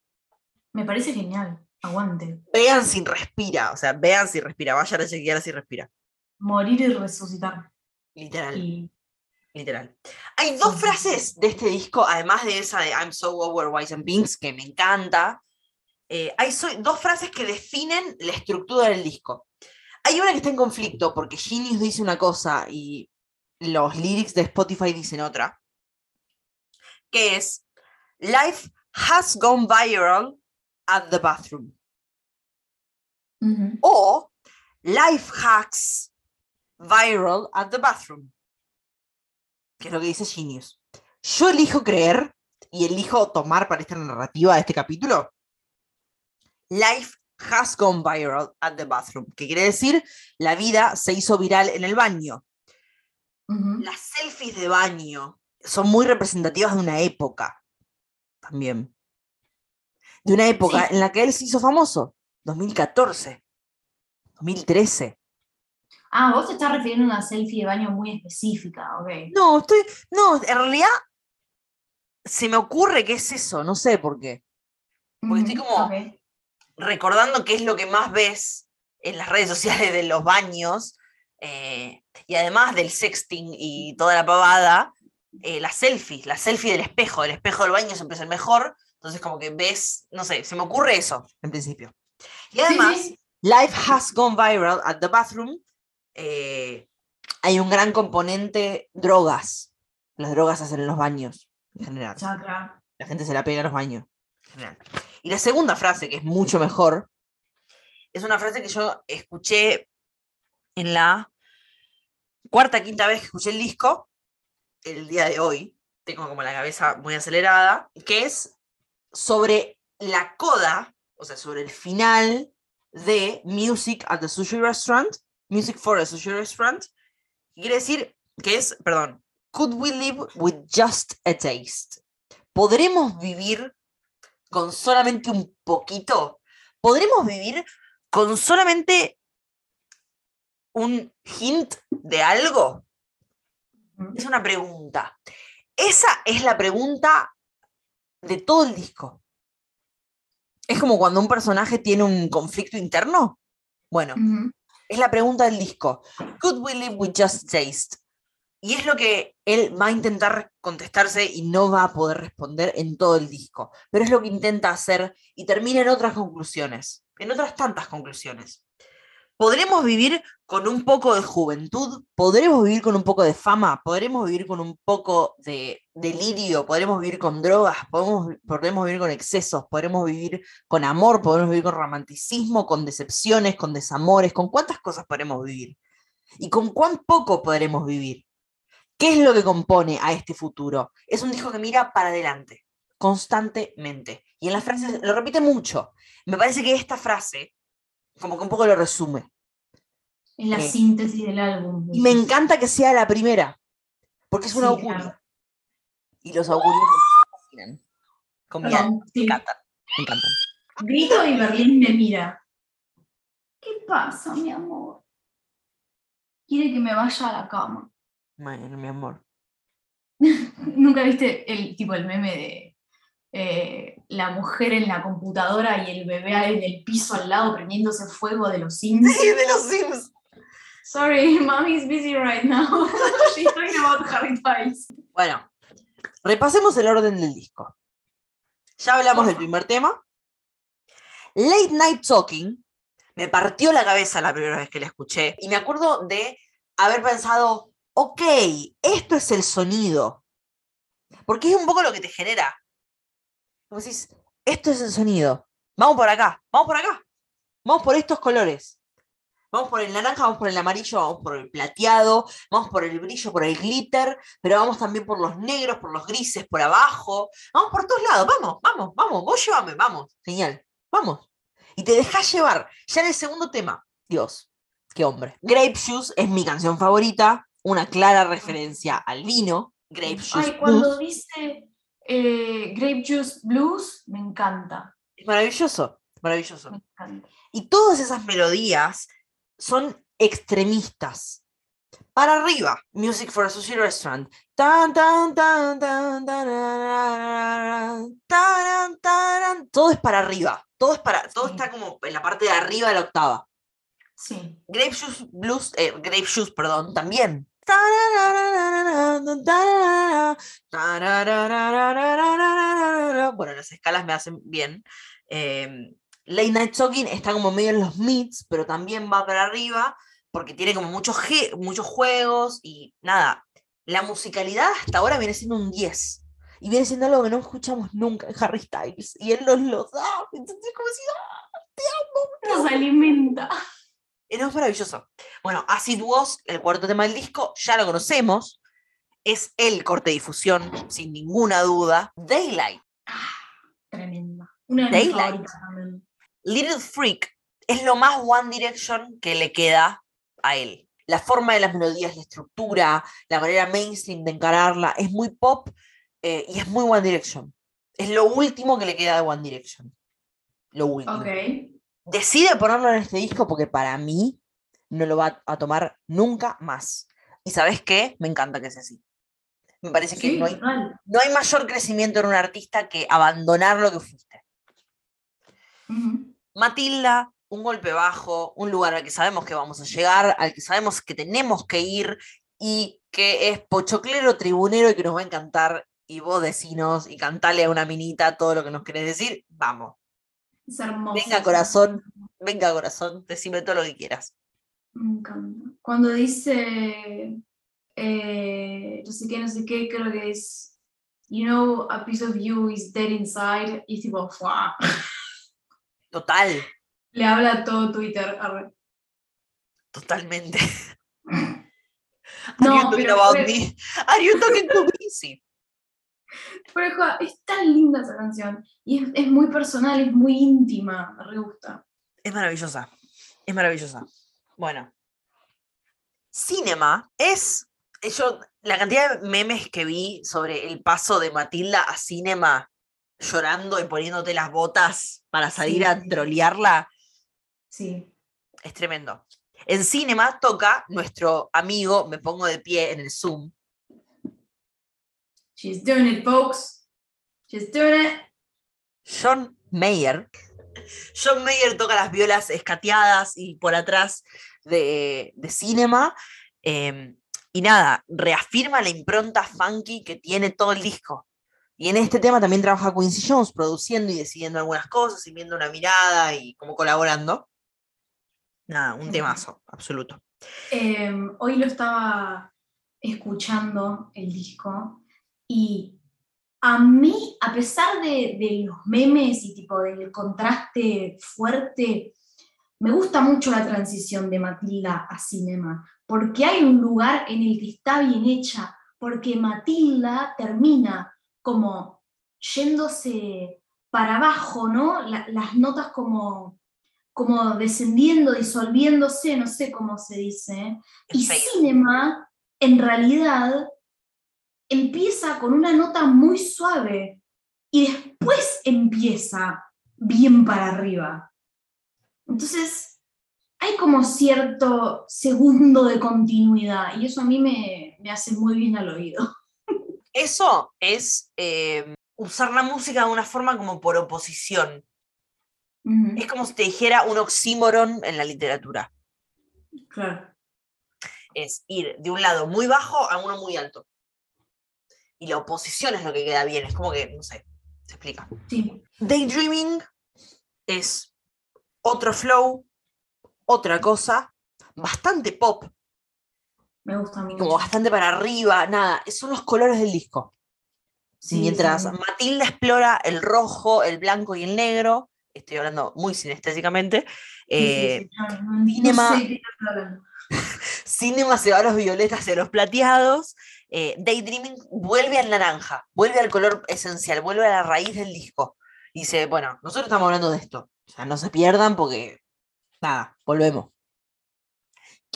Me parece genial. Aguante. Vean si respira. O sea, vean si respira. Vayan a chequear si respira. Morir y resucitar. Literal. Y Literal. Hay dos frases de este disco, además de esa de I'm so over white and pinks, que me encanta. eh, hay so- dos frases que definen la estructura del disco. Hay una que está en conflicto porque Genius dice una cosa y los lyrics de Spotify dicen otra, que es Life has gone viral at the bathroom. O Life hacks viral at the bathroom. Que es lo que dice Genius. Yo elijo creer y elijo tomar para esta narrativa de este capítulo. Life has gone viral at the bathroom. Que quiere decir la vida se hizo viral en el baño. Las selfies de baño son muy representativas de una época. También. De una época Sí. en la que él se hizo famoso. 2014. 2013. Ah, vos te estás refiriendo a una selfie de baño muy específica, ok. No, estoy. No, en realidad se me ocurre que es eso, no sé por qué. Porque estoy como- ok. Recordando qué es lo que más ves en las redes sociales de los baños, eh, y además del sexting y toda la pavada, eh, las selfies, la selfie del espejo, el espejo del baño siempre es el mejor, entonces como que ves, no sé, se me ocurre eso en principio. Y Sí, además, sí. Life has gone viral at the bathroom. Eh, hay un gran componente drogas. Las drogas se hacen en los baños, en general. Chacra. La gente se la pega en los baños, en general. Y la segunda frase, que es mucho mejor, es una frase que yo escuché en la cuarta, quinta vez que escuché el disco, el día de hoy, tengo como la cabeza muy acelerada, que es sobre la coda, o sea, sobre el final de Music at the Sushi Restaurant, Music for a Socialist Front, quiere decir que es, perdón, Could we live with just a taste? ¿Podremos vivir con solamente un poquito? ¿Podremos vivir con solamente un hint de algo? Es una pregunta. Esa es la pregunta de todo el disco. Es como cuando un personaje tiene un conflicto interno. Bueno es la pregunta del disco. Could we live with just taste? Y es lo que él va a intentar contestarse y no va a poder responder en todo el disco. Pero es lo que intenta hacer y termina en otras conclusiones, en otras tantas conclusiones. ¿Podremos vivir con un poco de juventud? ¿Podremos vivir con un poco de fama? ¿Podremos vivir con un poco de delirio, podremos vivir con drogas, podemos, podremos vivir con excesos, podremos vivir con amor, podremos vivir con romanticismo, con decepciones, con desamores, con cuántas cosas podremos vivir y con cuán poco podremos vivir. ¿Qué es lo que compone a este futuro? Es un disco que mira para adelante, constantemente. Y en las frases lo repite mucho. Me parece que esta frase, como que un poco lo resume. Es la eh, síntesis del álbum. Y me encanta que sea la primera, porque es una sí, y los augurios me fascinan. Me encantan. Me encantan. Grito y Berlín me mira. ¿Qué pasa, mi amor? Quiere que me vaya a la cama. Bueno, mi amor. ¿Nunca viste el tipo el meme de eh, la mujer en la computadora y el bebé en el piso al lado prendiéndose fuego de los Sims? Sí, de los Sims. Sorry, mommy's busy right now. She's talking about Harry Styles. Bueno, Repasemos el orden del disco. Ya hablamos del primer tema. Late Night Talking me partió la cabeza la primera vez que la escuché y me acuerdo de haber pensado, ok, esto es el sonido. Porque es un poco lo que te genera. Como decís, esto es el sonido. Vamos por acá, vamos por acá, vamos por estos colores. Vamos por el naranja, vamos por el amarillo, vamos por el plateado, vamos por el brillo, por el glitter, pero vamos también por los negros, por los grises, por abajo. Vamos por todos lados, vamos, vamos, vamos, vos llévame, vamos, genial, vamos. Y te dejás llevar. Ya en el segundo tema, Dios, qué hombre. Grape Juice es mi canción favorita, una clara referencia al vino. Grape Juice. Ay, cuando dice eh, Grape Juice Blues, me encanta. Es maravilloso, maravilloso. Me encanta. Y todas esas melodías son extremistas. Para arriba, Music for a Sushi Restaurant. Tan, tan, tan, tan, tan, tan, tan, Todo es para arriba. Todo, es para, todo está como en la parte de arriba de la octava. Sí. Grape Juice Blues, eh, Grape Juice, perdón, también. Bueno, las escalas me hacen bien. Late Night Talking está como medio en los meets, pero también va para arriba porque tiene como muchos, muchos juegos y nada. La musicalidad hasta ahora viene siendo un 10 y viene siendo algo que no escuchamos nunca en Harry Styles y él nos lo da. Entonces, como si, ¡Ah, te amo. Nos alimenta. No es maravilloso. Bueno, Acid Was, el cuarto tema del disco, ya lo conocemos. Es el corte de difusión, sin ninguna duda. Daylight. Ah, tremenda. Una de Daylight. Mis Little Freak es lo más One Direction que le queda a él. La forma de las melodías, la estructura, la manera mainstream de encararla, es muy pop eh, y es muy One Direction. Es lo último que le queda de One Direction. Lo último. Ok. Decide ponerlo en este disco porque para mí no lo va a tomar nunca más. ¿Y sabes qué? Me encanta que sea así. Me parece que no hay, no hay mayor crecimiento en un artista que abandonar lo que fuiste. Ujú. Matilda, un golpe bajo, un lugar al que sabemos que vamos a llegar, al que sabemos que tenemos que ir y que es pochoclero, tribunero y que nos va a encantar. Y vos decinos y cantale a una minita todo lo que nos querés decir. Vamos. Es hermoso. Venga, corazón. Venga, corazón, decime todo lo que quieras. Me encanta. Cuando dice eh, no sé qué, no sé qué, creo que es you know, a piece of you is dead inside, y tipo, ¡fua! Total, Le habla a todo Twitter. arre. totalmente. Are No, you talking pero about me? Are you talking to me? Sí. Pero es tan linda esa canción. Y es, es muy personal, es muy íntima. Me gusta. Es maravillosa. Es maravillosa. Bueno. Cinema es. eh, Yo, la cantidad de memes que vi sobre el paso de Matilda a Cinema llorando y poniéndote las botas para salir Sí, a trolearla Sí. es tremendo. En Cinema toca nuestro amigo, me pongo de pie en el Zoom, She's doing it, folks. She's doing it. John Mayer. John Mayer toca las violas escateadas y por atrás de, de Cinema. em, y nada, reafirma la impronta funky que tiene todo el disco. Y en este tema también trabaja Quincy Jones, produciendo y decidiendo algunas cosas y viendo una mirada y como colaborando. Nada, un temazo, absoluto. Eh, hoy lo estaba escuchando el disco y a mí, a pesar de, de los memes y tipo del contraste fuerte, me gusta mucho la transición de Matilda a Cinema, porque hay un lugar en el que está bien hecha, porque Matilda termina como yéndose para abajo, ¿no? La- las notas como, como descendiendo, disolviéndose, no sé cómo se dice. Y. Cinema, en realidad, empieza con una nota muy suave y después empieza bien para arriba. Entonces, hay como cierto segundo de continuidad y eso a mí me, me hace muy bien al oído. Eso es em, usar la música de una forma como por oposición. Es como si te dijera un oxímoron en la literatura. Claro. Es ir de un lado muy bajo a uno muy alto. Y la oposición es lo que queda bien. Es como que, no sé, se explica. Sí. Daydreaming es otro flow, otra cosa, bastante pop, Me gusta a mí. como bastante para arriba, nada, son los colores del disco. Sí, Mientras sí. Matilda explora el rojo, el blanco y el negro, estoy hablando muy sinestésicamente, eh, sí, no, no- no Cinema- sé. Cinema se va a los violetas y a los plateados. eh, Daydreaming vuelve al naranja, vuelve al color esencial, vuelve a la raíz del disco. Dice, bueno, nosotros estamos hablando de esto. O sea, no se pierdan porque, nada, volvemos.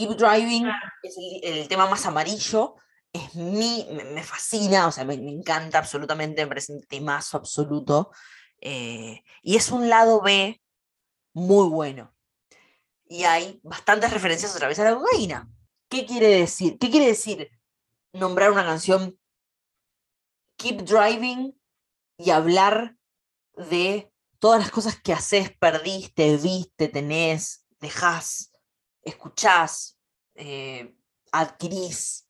Keep Driving es el, el tema más amarillo. Es mi, me, me fascina, o sea, me, me encanta absolutamente, me parece un temazo absoluto. eh, y es un lado B muy bueno. Y hay bastantes referencias otra vez a la cocaína. ¿Qué quiere decir? ¿Qué quiere decir nombrar una canción Keep Driving y hablar de todas las cosas que haces, perdiste, viste, tenés, dejás, escuchás, eh, adquirís,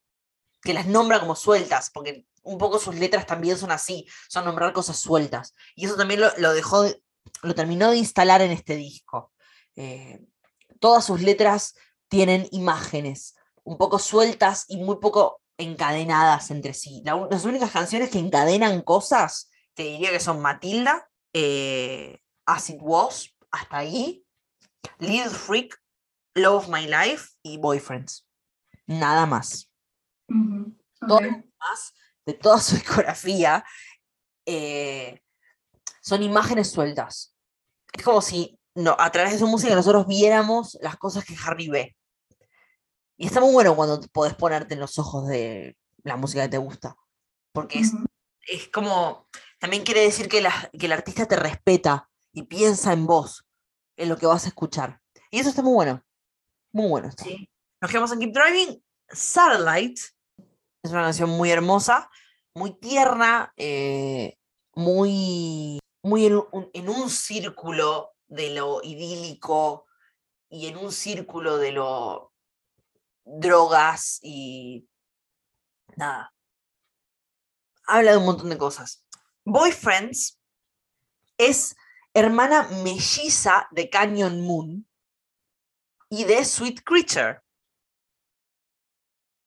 que las nombra como sueltas, porque un poco sus letras también son así, son nombrar cosas sueltas. Y eso también lo, dejó, de- lo terminó de instalar en este disco. Eh, todas sus letras tienen imágenes, un poco sueltas y muy poco encadenadas entre sí. La las únicas canciones que encadenan cosas, te diría que son Matilda, eh, As It Was, hasta ahí, Little Freak, Love of My Life y Boyfriends. Nada más. Todo lo demás de toda su discografía eh, son imágenes sueltas. Es como si no, a través de su música nosotros viéramos las cosas que Harry ve. Y está muy bueno cuando podés ponerte en los ojos de la música que te gusta. Porque es, es como, también quiere decir que, la- que el artista te respeta y piensa en vos, en lo que vas a escuchar. Y eso está muy bueno. Muy bueno. está. Nos quedamos en Keep Driving. Satellite es una canción muy hermosa, muy tierna, eh, muy, muy en un, en un círculo de lo idílico y en un círculo de lo drogas y nada. Habla de un montón de cosas. Boyfriends es hermana melliza de Canyon Moon y de Sweet Creature.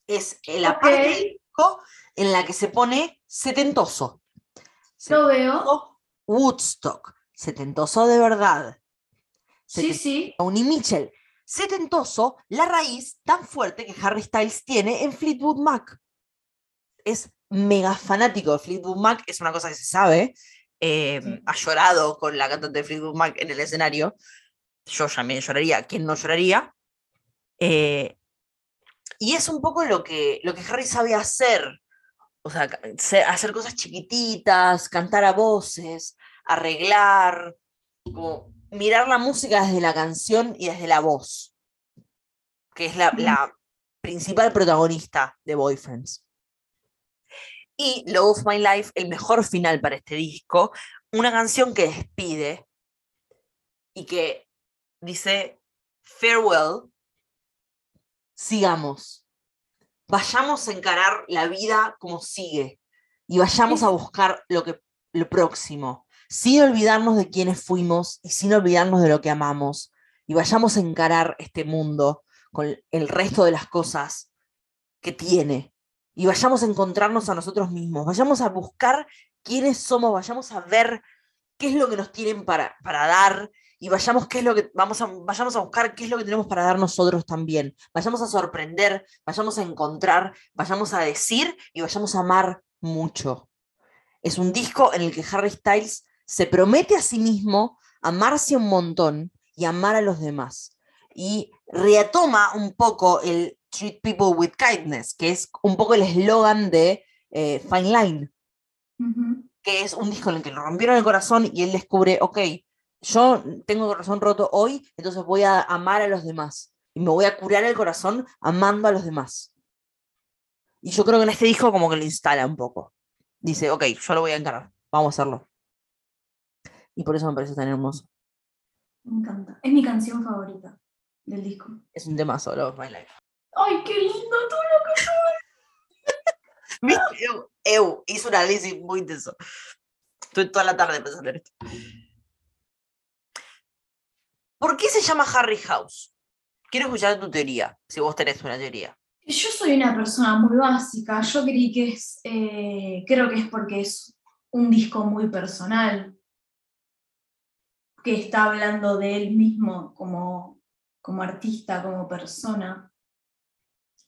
Es la parte Ok. del disco en la que se pone setentoso. Lo veo. Woodstock, setentoso de verdad. Sí, sí. Tony Mitchell, setentoso, la raíz tan fuerte que Harry Styles tiene en Fleetwood Mac. Es mega fanático de Fleetwood Mac, es una cosa que se sabe. eh. Ha llorado con la cantante de Fleetwood Mac en el escenario. Yo también lloraría. ¿Quién no lloraría? Eh, y es un poco lo que, lo que Harry sabe hacer. O sea, hacer cosas chiquititas, cantar a voces, arreglar, como mirar la música desde la canción y desde la voz, que es la, la principal protagonista de Boyfriends. Y Love of My Life, el mejor final para este disco, una canción que despide y que dice, farewell, sigamos, vayamos a encarar la vida como sigue y vayamos a buscar lo, que, lo próximo, sin olvidarnos de quiénes fuimos y sin olvidarnos de lo que amamos, y vayamos a encarar este mundo con el resto de las cosas que tiene, y vayamos a encontrarnos a nosotros mismos, vayamos a buscar quiénes somos, vayamos a ver qué es lo que nos tienen para, para dar y vayamos qué es lo que vamos a vayamos a buscar qué es lo que tenemos para dar nosotros también. Vayamos a sorprender, vayamos a encontrar, vayamos a decir y vayamos a amar mucho. Es un disco en el que Harry Styles se promete a sí mismo amarse un montón y amar a los demás. Y retoma un poco el Treat People with Kindness, que es un poco el eslogan de eh, Fine Line Ujú. que es un disco en el que le rompieron el corazón y él descubre, ok, yo tengo el corazón roto hoy, entonces voy a amar a los demás. Y me voy a curar el corazón amando a los demás. Y yo creo que en este disco como que lo instala un poco. Dice, ok, yo lo voy a encarar, vamos a hacerlo. Y por eso me parece tan hermoso. Me encanta. Es mi canción favorita del disco. Es un tema solo, My Life. ¡Ay, qué lindo todo lo que ¿Viste? Eu, eu, hice un análisis muy intenso. Estoy toda la tarde pensando en esto. ¿Por qué se llama Harry House? Quiero escuchar tu teoría, si vos tenés una teoría. Yo soy una persona muy básica. Yo creí que es. eh, creo que es porque es un disco muy personal. Que está hablando de él mismo como, como artista, como persona.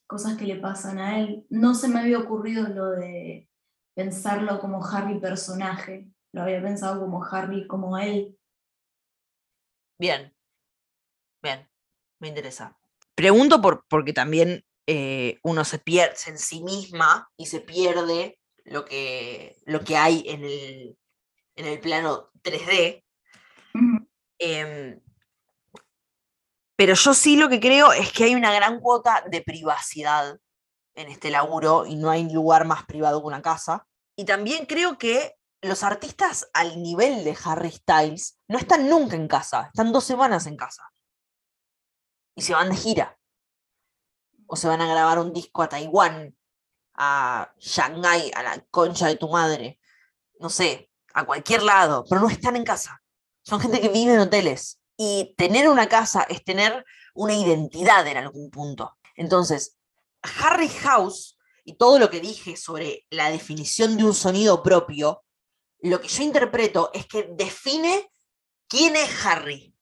Cosas que le pasan a él. No se me había ocurrido lo de pensarlo como Harry personaje. Lo había pensado como Harry, como él. Bien, bien, me interesa. Pregunto por, porque también eh, uno se pierde en sí misma y se pierde lo que, lo que hay en el, en el plano 3D. Ujú. Em, pero yo sí lo que creo es que hay una gran cuota de privacidad en este laburo y no hay lugar más privado que una casa. Y también creo que los artistas al nivel de Harry Styles no están nunca en casa, están dos semanas en casa. Y se van de gira. O se van a grabar un disco a Taiwán, a Shanghái, a la concha de tu madre. No sé, a cualquier lado, pero no están en casa. Son gente que vive en hoteles. Y tener una casa es tener una identidad en algún punto. Entonces, Harry House y todo lo que dije sobre la definición de un sonido propio, lo que yo interpreto es que define quién es Harry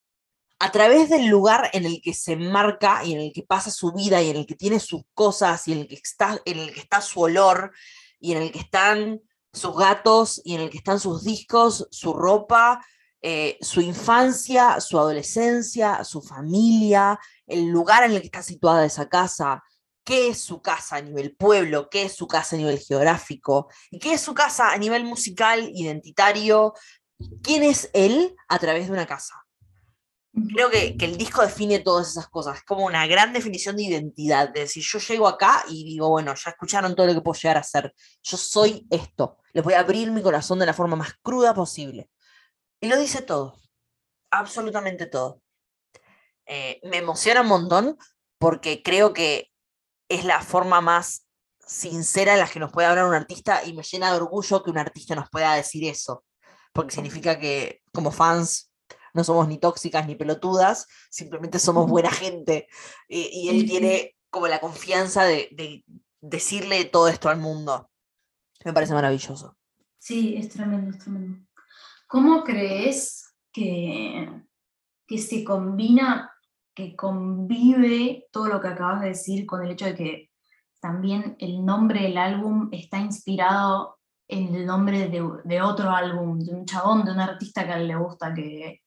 a través del lugar en el que se marca y en el que pasa su vida y en el que tiene sus cosas y en el que está, en el que está su olor y en el que están sus gatos y en el que están sus discos, su ropa, eh, su infancia, su adolescencia, su familia, el lugar en el que está situada esa casa, qué es su casa a nivel pueblo, qué es su casa a nivel geográfico y qué es su casa a nivel musical, identitario, quién es él a través de una casa. Creo que, que el disco define todas esas cosas, es como una gran definición de identidad, de decir, yo llego acá y digo, bueno, ya escucharon todo lo que puedo llegar a ser, yo soy esto, les voy a abrir mi corazón de la forma más cruda posible. Y lo dice todo, absolutamente todo. Eh, me emociona un montón porque creo que es la forma más sincera en la que nos puede hablar un artista y me llena de orgullo que un artista nos pueda decir eso, porque significa que como fans no somos ni tóxicas ni pelotudas, simplemente somos buena gente. Y, y él tiene como la confianza de, de decirle todo esto al mundo. Me parece maravilloso. Sí, es tremendo, es tremendo. ¿Cómo crees que, que se combina, que convive todo lo que acabas de decir con el hecho de que también el nombre del álbum está inspirado en el nombre de, de otro álbum, de un chabón, de un artista que a él le gusta, que,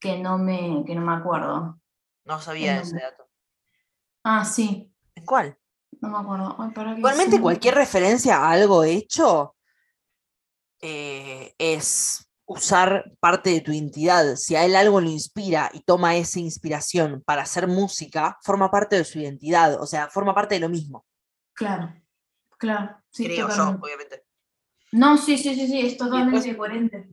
que, no, me, que no me acuerdo. No sabía ese dato. Ah, sí, ¿En cuál? no me acuerdo. Ay, Igualmente sí. cualquier referencia a algo hecho eh, es usar parte de tu identidad. Si a él algo lo inspira y toma esa inspiración para hacer música, forma parte de su identidad, o sea, forma parte de lo mismo. Claro, claro. Sí, creo yo, obviamente. No, sí, sí, sí, sí, es totalmente después- coherente.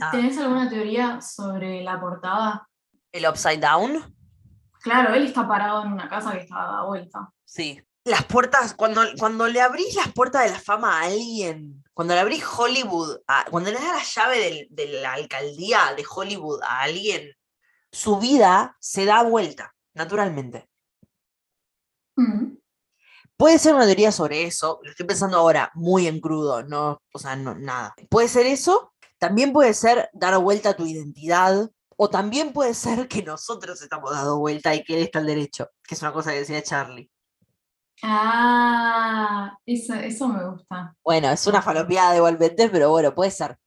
Ah, ¿Tenés alguna teoría sobre la portada? el upside down, Claro, él está parado en una casa que está dada vuelta. sí. Las puertas, cuando, cuando le abrís las puertas de la fama a alguien, cuando le abrís Hollywood, a- cuando le das la llave del- de la alcaldía de Hollywood a alguien, su vida se da vuelta, naturalmente. Mm, Puede ser una teoría sobre eso, lo estoy pensando ahora muy en crudo, no, o sea, no, nada. Puede ser eso, también puede ser dar vuelta a tu identidad, o también puede ser que nosotros estamos dando vuelta y que él está al derecho, que es una cosa que decía Charlie. Ah, eso, eso me gusta. Bueno, es una falopeada igualmente, pero bueno, puede ser.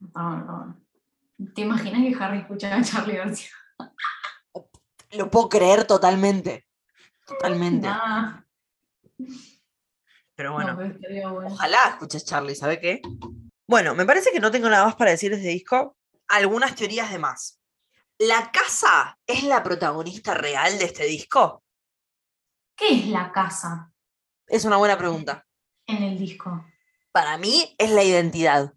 Está bueno. ¿Te imaginas que Harry escuchaba a Charlie García? Lo puedo creer totalmente. Totalmente. Nah, Pero no, bueno, pero bueno. ojalá escuches Charlie, ¿sabe qué? Bueno, me parece que no tengo nada más para decir de este disco. Algunas teorías de más. ¿La casa es la protagonista real de este disco? ¿Qué es la casa Es una buena pregunta. en el disco? Para mí es la identidad.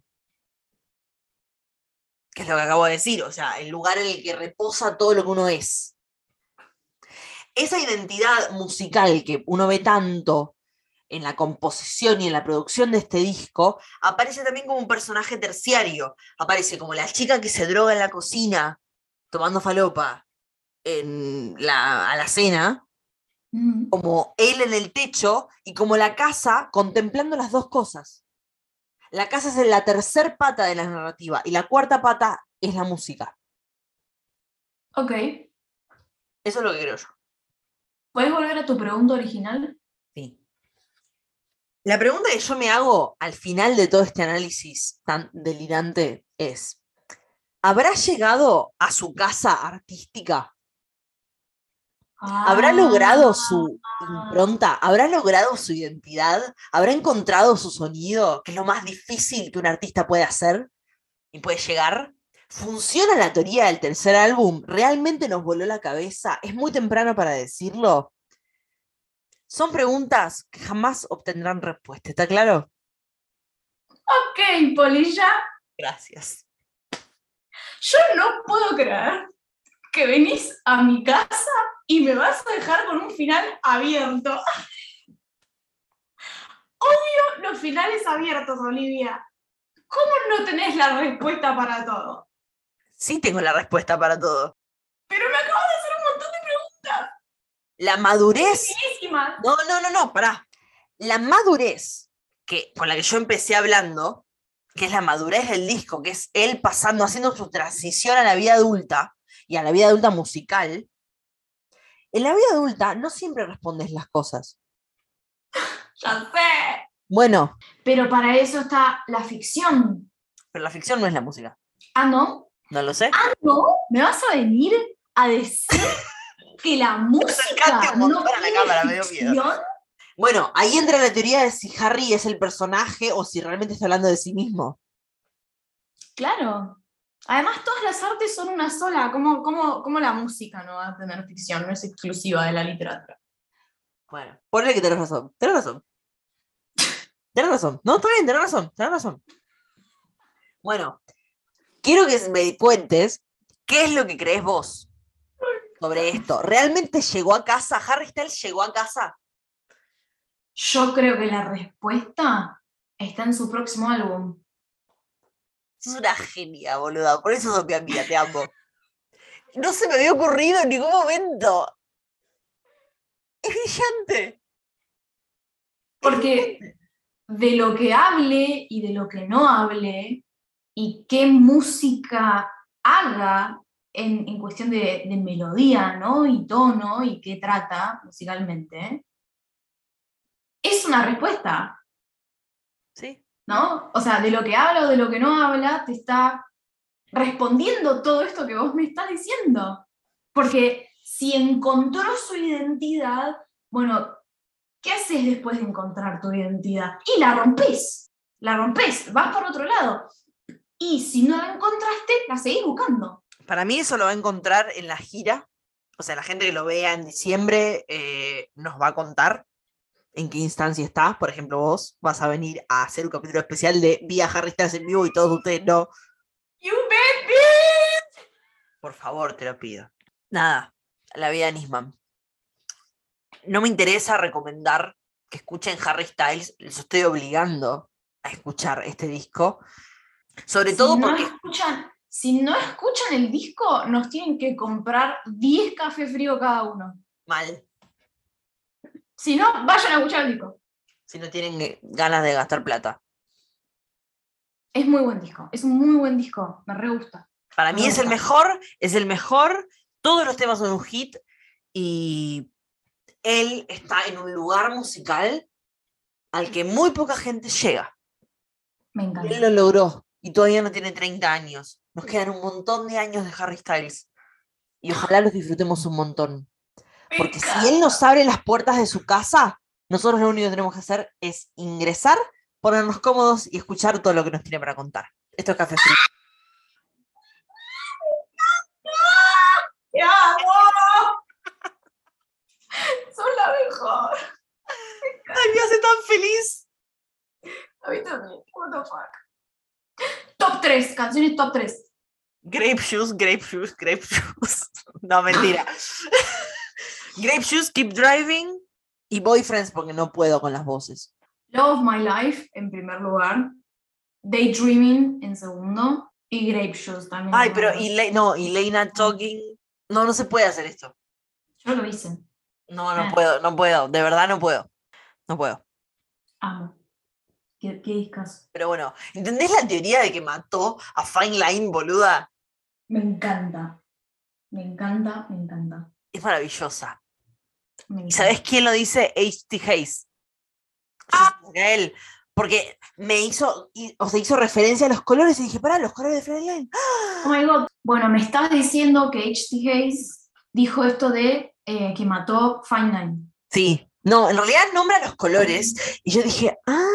Que es lo que acabo de decir, o sea, el lugar en el que reposa todo lo que uno es. Esa identidad musical que uno ve tanto en la composición y en la producción de este disco, aparece también como un personaje terciario. Aparece como la chica que se droga en la cocina, tomando falopa en la, a la cena, Mm, como él en el techo y como la casa contemplando las dos cosas. La casa es la tercer pata de la narrativa y la cuarta pata es la música. Ok. Eso es lo que creo yo. ¿Puedes volver a tu pregunta original? La pregunta que yo me hago al final de todo este análisis tan delirante es, ¿habrá llegado a su casa artística? ¿Habrá logrado su impronta? ¿Habrá logrado su identidad? ¿Habrá encontrado su sonido? Que es lo más difícil que un artista puede hacer y puede llegar. ¿Funciona la teoría del tercer álbum? ¿Realmente nos voló la cabeza? ¿Es muy temprano para decirlo? Son preguntas que jamás obtendrán respuesta, ¿está claro? Ok, Polilla, Gracias. yo no puedo creer que venís a mi casa y me vas a dejar con un final abierto. Odio los finales abiertos, Olivia. ¿Cómo no tenés la respuesta para todo? Sí tengo la respuesta para todo. Pero me acabas de hacer un montón de preguntas. La madurez. No, no, no, no, pará. La madurez que, con la que yo empecé hablando, que es la madurez del disco, que es él pasando, haciendo su transición a la vida adulta y a la vida adulta musical, en la vida adulta no siempre respondes las cosas. Ya sé. Bueno, Pero para eso está la ficción. pero la ficción no es la música. Ah, ¿no? ¿No lo sé? Ah, ¿no? ¿Me vas a venir a decir que la música no a la cámara, me dio miedo. ficción? Bueno, ahí entra la teoría de si Harry es el personaje o si realmente está hablando de sí mismo. Claro. Además, todas las artes son una sola. ¿Cómo, cómo, cómo la música no va a tener ficción? No es exclusiva de la literatura. Bueno, ponle que tenés razón. Tenés razón. Tenés razón. No, está bien, tenés razón. Tenés razón. Bueno, quiero que me cuentes qué es lo que crees vos sobre esto. ¿Realmente llegó a casa? ¿Harry Styles llegó a casa? Yo creo que la respuesta está en su próximo álbum. Sos una genia, boluda. Por eso sos mi amiga, te amo. No se me había ocurrido en ningún momento. Es brillante. Porque de lo que hable y de lo que no hable, y qué música haga en, en cuestión de, de melodía, ¿no? Y tono, y qué trata musicalmente, es una respuesta, Sí. ¿no? O sea, de lo que habla o de lo que no habla, te está respondiendo todo esto que vos me estás diciendo. Porque si encontró su identidad, bueno, ¿qué haces después de encontrar tu identidad? Y la rompes, la rompes, vas por otro lado. Y si no la encontraste, la seguís buscando. Para mí eso lo va a encontrar en la gira. O sea, la gente que lo vea en diciembre eh, nos va a contar en qué instancia estás. Por ejemplo, vos vas a venir a hacer un capítulo especial de Vía Harry Styles en vivo y todos ustedes no. You baby! Por favor, te lo pido. Nada, la vida de Nisman. No me interesa recomendar que escuchen Harry Styles, les estoy obligando a escuchar este disco. Sobre Si todo no porque escuchan, si no escuchan el disco, nos tienen que comprar 10 café frío cada uno. mal, Si no, vayan a escuchar el disco. si no tienen ganas de gastar plata. Es muy buen disco, es un muy buen disco, me re gusta. Para mí Me es el mejor, es el mejor, todos los temas son un hit y él está en un lugar musical al que muy poca gente llega. Me encanta. él lo logró y todavía no tiene 30 años. Nos quedan un montón de años de Harry Styles y ojalá los disfrutemos un montón. Porque si él nos abre las puertas de su casa, nosotros lo único que tenemos que hacer es ingresar, ponernos cómodos y escuchar todo lo que nos tiene para contar. Esto es Café Frío. ¡Te amo! Son la mejor. ¡Ay, me hace tan feliz! A mí también. What the fuck. Top 3, canciones top 3. Grape Shoes, Grape Shoes, Grape Shoes. No, mentira. grape Shoes, Keep Driving y Boyfriends porque no puedo con las voces. Love of My Life en primer lugar. Daydreaming en segundo. Y Grape Shoes también. Ay, pero y no, y Lena Talking. No, no se puede hacer esto. Yo lo hice. No, no Ah. puedo, no puedo. De verdad no puedo. No puedo. Amo. ¿Qué, qué discas? Pero bueno, ¿entendés la teoría de que mató a Fine Line, boluda? Me encanta. Me encanta, me encanta. Es maravillosa. ¿Y sabes quién lo dice? H.T. Hayes. Ah. Él. Porque me hizo, o sea, hizo referencia a los colores y dije, pará, los colores de Fine Line. Oh my god. Bueno, me estabas diciendo que H.T. Hayes dijo esto de eh, que mató Fine Line. Sí, no, en realidad nombra los colores y yo dije, ah,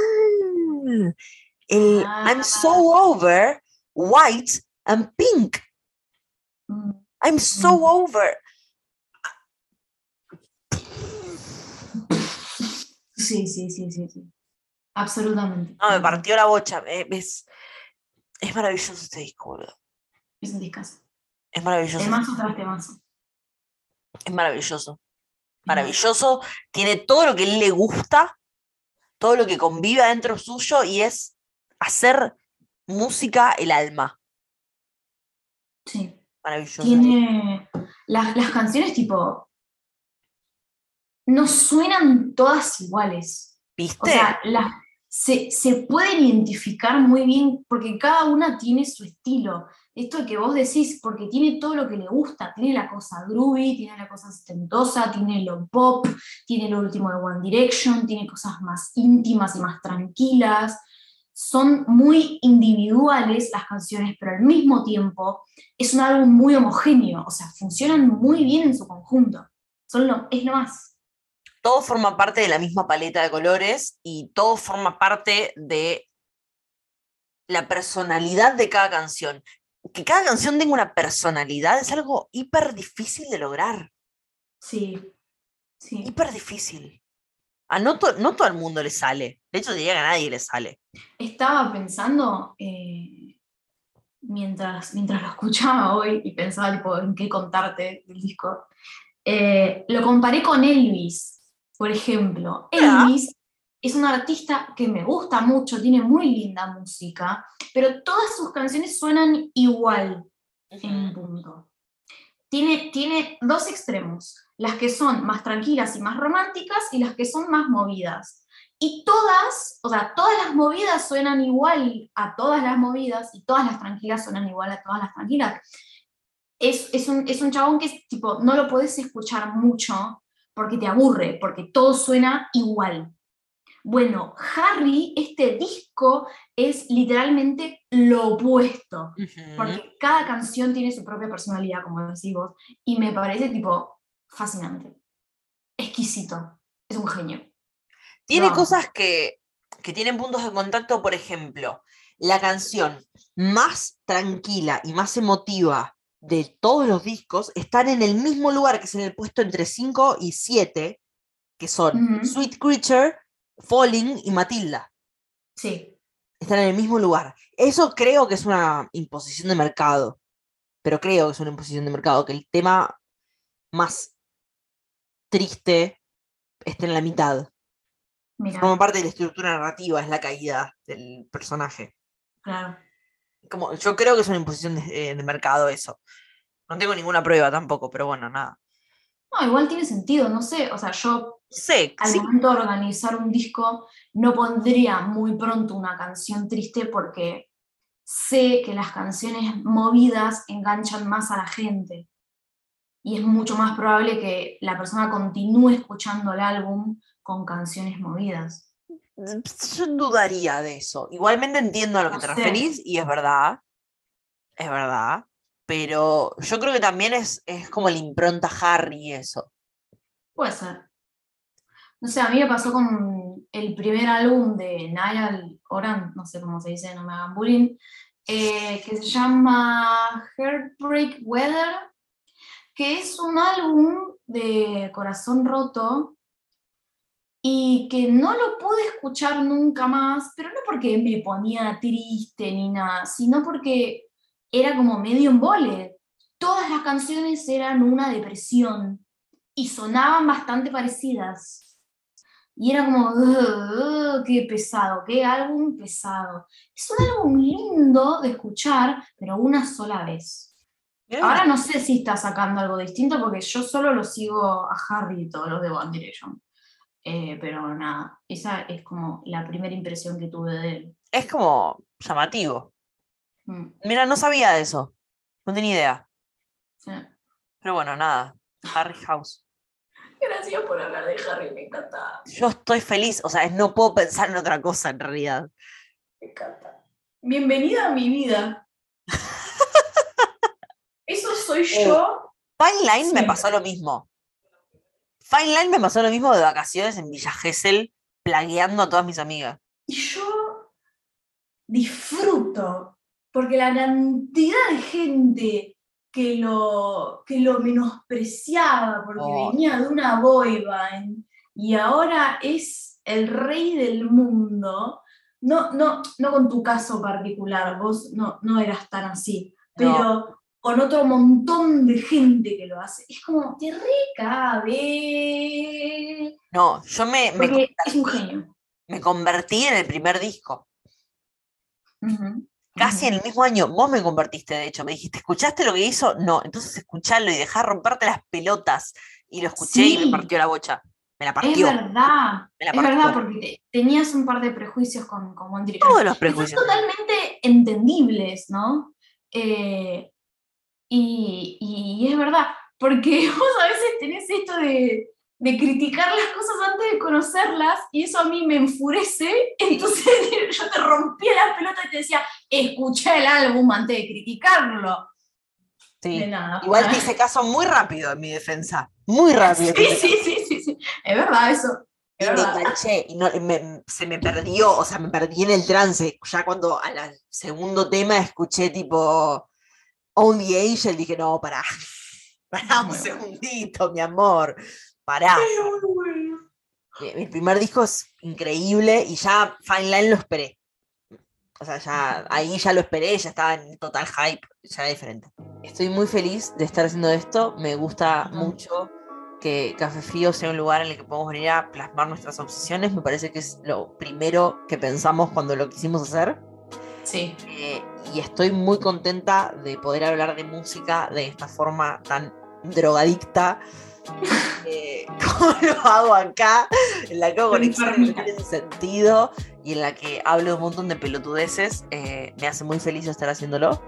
el I'm so over white and pink. Mm, I'm so Mm. over. Sí, sí, sí, sí, sí. Absolutamente. No, me partió la bocha. eh, Es, es maravilloso este disco, boludo. Es un discazo. Es maravilloso. Temazo tras temazo. Es maravilloso. Maravilloso. Tiene todo lo que él le gusta, todo lo que convive adentro suyo y es hacer música el alma. Sí. Maravilloso. Tiene. Las, las canciones, tipo. No suenan todas iguales. ¿Viste? O sea, las, se, se pueden identificar muy bien porque cada una tiene su estilo. Esto que vos decís, porque tiene todo lo que le gusta. Tiene la cosa groovy, tiene la cosa ostentosa, tiene lo pop, tiene lo último de One Direction, tiene cosas más íntimas y más tranquilas. Son muy individuales las canciones, pero al mismo tiempo es un álbum muy homogéneo. O sea, funcionan muy bien en su conjunto. Son es lo más. todo forma parte de la misma paleta de colores y todo forma parte de la personalidad de cada canción. Que cada canción tenga una personalidad es algo hiper difícil de lograr. Sí. Sí. Hiper difícil. A no, to- no todo el mundo le sale. De hecho, diría que a nadie le sale. Estaba pensando, eh, mientras, mientras lo escuchaba hoy y pensaba tipo, en qué contarte del disco, eh, lo comparé con Elvis, por ejemplo. Elvis es un artista que me gusta mucho, tiene muy linda música, pero todas sus canciones suenan igual en un punto. Tiene, tiene dos extremos, las que son más tranquilas y más románticas y las que son más movidas. Y todas, o sea, todas las movidas suenan igual a todas las movidas y todas las tranquilas suenan igual a todas las tranquilas. Es, es, un, es un chabón que es tipo, no lo podés escuchar mucho porque te aburre, porque todo suena igual. Bueno, Harry, este disco es literalmente lo opuesto, porque cada canción tiene su propia personalidad, como decís vos, y me parece tipo fascinante, exquisito, es un genio. Tiene cosas que, que tienen puntos de contacto, por ejemplo, la canción más tranquila y más emotiva de todos los discos están en el mismo lugar, que es en el puesto entre 5 y 7, que son Sweet Creature, Falling y Matilda. Sí. Están en el mismo lugar. Eso creo que es una imposición de mercado. Pero creo que es una imposición de mercado, que el tema más triste esté en la mitad. Como parte de la estructura narrativa, es la caída del personaje. Claro. Como, yo creo que es una imposición de, de mercado eso. No tengo ninguna prueba tampoco, pero bueno, nada. No, igual tiene sentido, no sé, o sea, yo sé, al momento de organizar un disco no pondría muy pronto una canción triste porque sé que las canciones movidas enganchan más a la gente y es mucho más probable que la persona continúe escuchando el álbum con canciones movidas. Yo dudaría de eso. Igualmente entiendo a lo que te referís y es verdad. Es verdad pero yo creo que también es, es como la impronta Harry eso. Puede ser. No sé, a mí me pasó con el primer álbum de Niall Oran, no sé cómo se dice, no me hagan bullying, eh, que se llama Heartbreak Weather, que es un álbum de corazón roto y que no lo pude escuchar nunca más, pero no porque me ponía triste ni nada, sino porque era como medio embole. Todas las canciones eran una depresión y sonaban bastante parecidas. Y era como, qué pesado, qué álbum pesado. Es un álbum lindo de escuchar, pero una sola vez. Ahora no sé si está sacando algo distinto porque yo solo lo sigo a Harry y todos los de One Direction. Eh, pero nada, esa es como la primera impresión que tuve de él. Es como llamativo. Mm. Mira, no sabía de eso. No tenía idea. Pero bueno, nada. Harry House. Gracias por hablar de Harry, me encanta. Yo estoy feliz, o sea, no puedo pensar en otra cosa en realidad. Me encanta. Bienvenida a mi vida. Eso soy eh, yo. Fine Line me pasó lo mismo. Fine Line me pasó lo mismo de vacaciones en Villa Gesell, plagueando a todas mis amigas. Y yo disfruto porque la cantidad de gente que lo, que lo menospreciaba porque oh. venía de una boy band y ahora es el rey del mundo, no, no, no con tu caso particular, vos no, no eras tan así, pero con otro montón de gente que lo hace. Es como, te recabe. No, yo me, me, es un genio. me convertí en el primer disco. Casi en el mismo año, vos me convertiste, de hecho, me dijiste, ¿escuchaste lo que hizo? No, entonces escuchalo y dejá romperte las pelotas. Y lo escuché y me partió la bocha. Me la partió. Es verdad. Es verdad, porque tenías un par de prejuicios con, con One Todos los prejuicios. Son totalmente entendibles, ¿no? Eh, y, y, es verdad, porque vos a veces tenés esto de, de criticar las cosas antes de conocerlas y eso a mí me enfurece, entonces yo te rompía la pelota y te decía, escucha el álbum antes de criticarlo. Sí. Igual te hice caso muy rápido en mi defensa, muy rápido. Sí, sí, sí, sí, sí, es verdad eso. y me enganché y no, se me perdió, o sea, me perdí en el trance. Ya cuando al segundo tema escuché tipo Only Angel, dije, no, pará, pará un segundito, mi amor pará. Mi, primer disco es increíble y ya Fine Line lo esperé. O sea, ya ahí ya lo esperé, ya estaba en total hype, ya era diferente. Estoy muy feliz de estar haciendo esto, me gusta mucho que Café Frío sea un lugar en el que podemos venir a plasmar nuestras obsesiones, me parece que es lo primero que pensamos cuando lo quisimos hacer. Sí. Eh, y estoy muy contenta de poder hablar de música de esta forma tan drogadicta eh, como lo hago acá, en la que hago conexiones que tienen sentido y en la que hablo un montón de pelotudeces. eh, me hace muy feliz estar haciéndolo.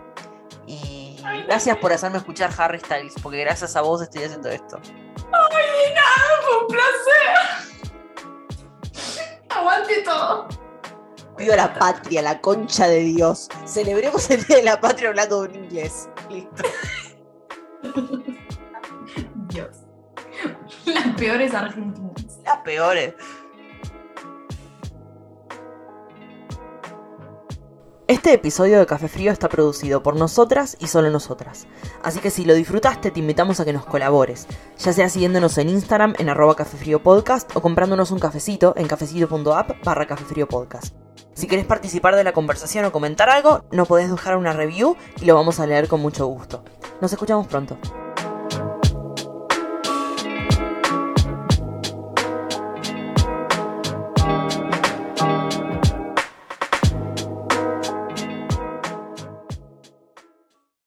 Y gracias por hacerme escuchar Harry Styles, porque gracias a vos estoy haciendo esto. ¡Ay, nada! ¡Fue un placer! ¡Aguante todo! Viva la patria, la concha de Dios. Celebremos el Día de la Patria hablando en inglés. Listo. Dios. Las peores argentinas. Las peores. Este episodio de Café Frío está producido por nosotras y solo nosotras. Así que si lo disfrutaste, te invitamos a que nos colabores, ya sea siguiéndonos en Instagram en arroba Café Frío Podcast o comprándonos un cafecito en cafecito.app barra Café Frío Podcast. Si querés participar de la conversación o comentar algo, no podés dejar una review y lo vamos a leer con mucho gusto. Nos escuchamos pronto.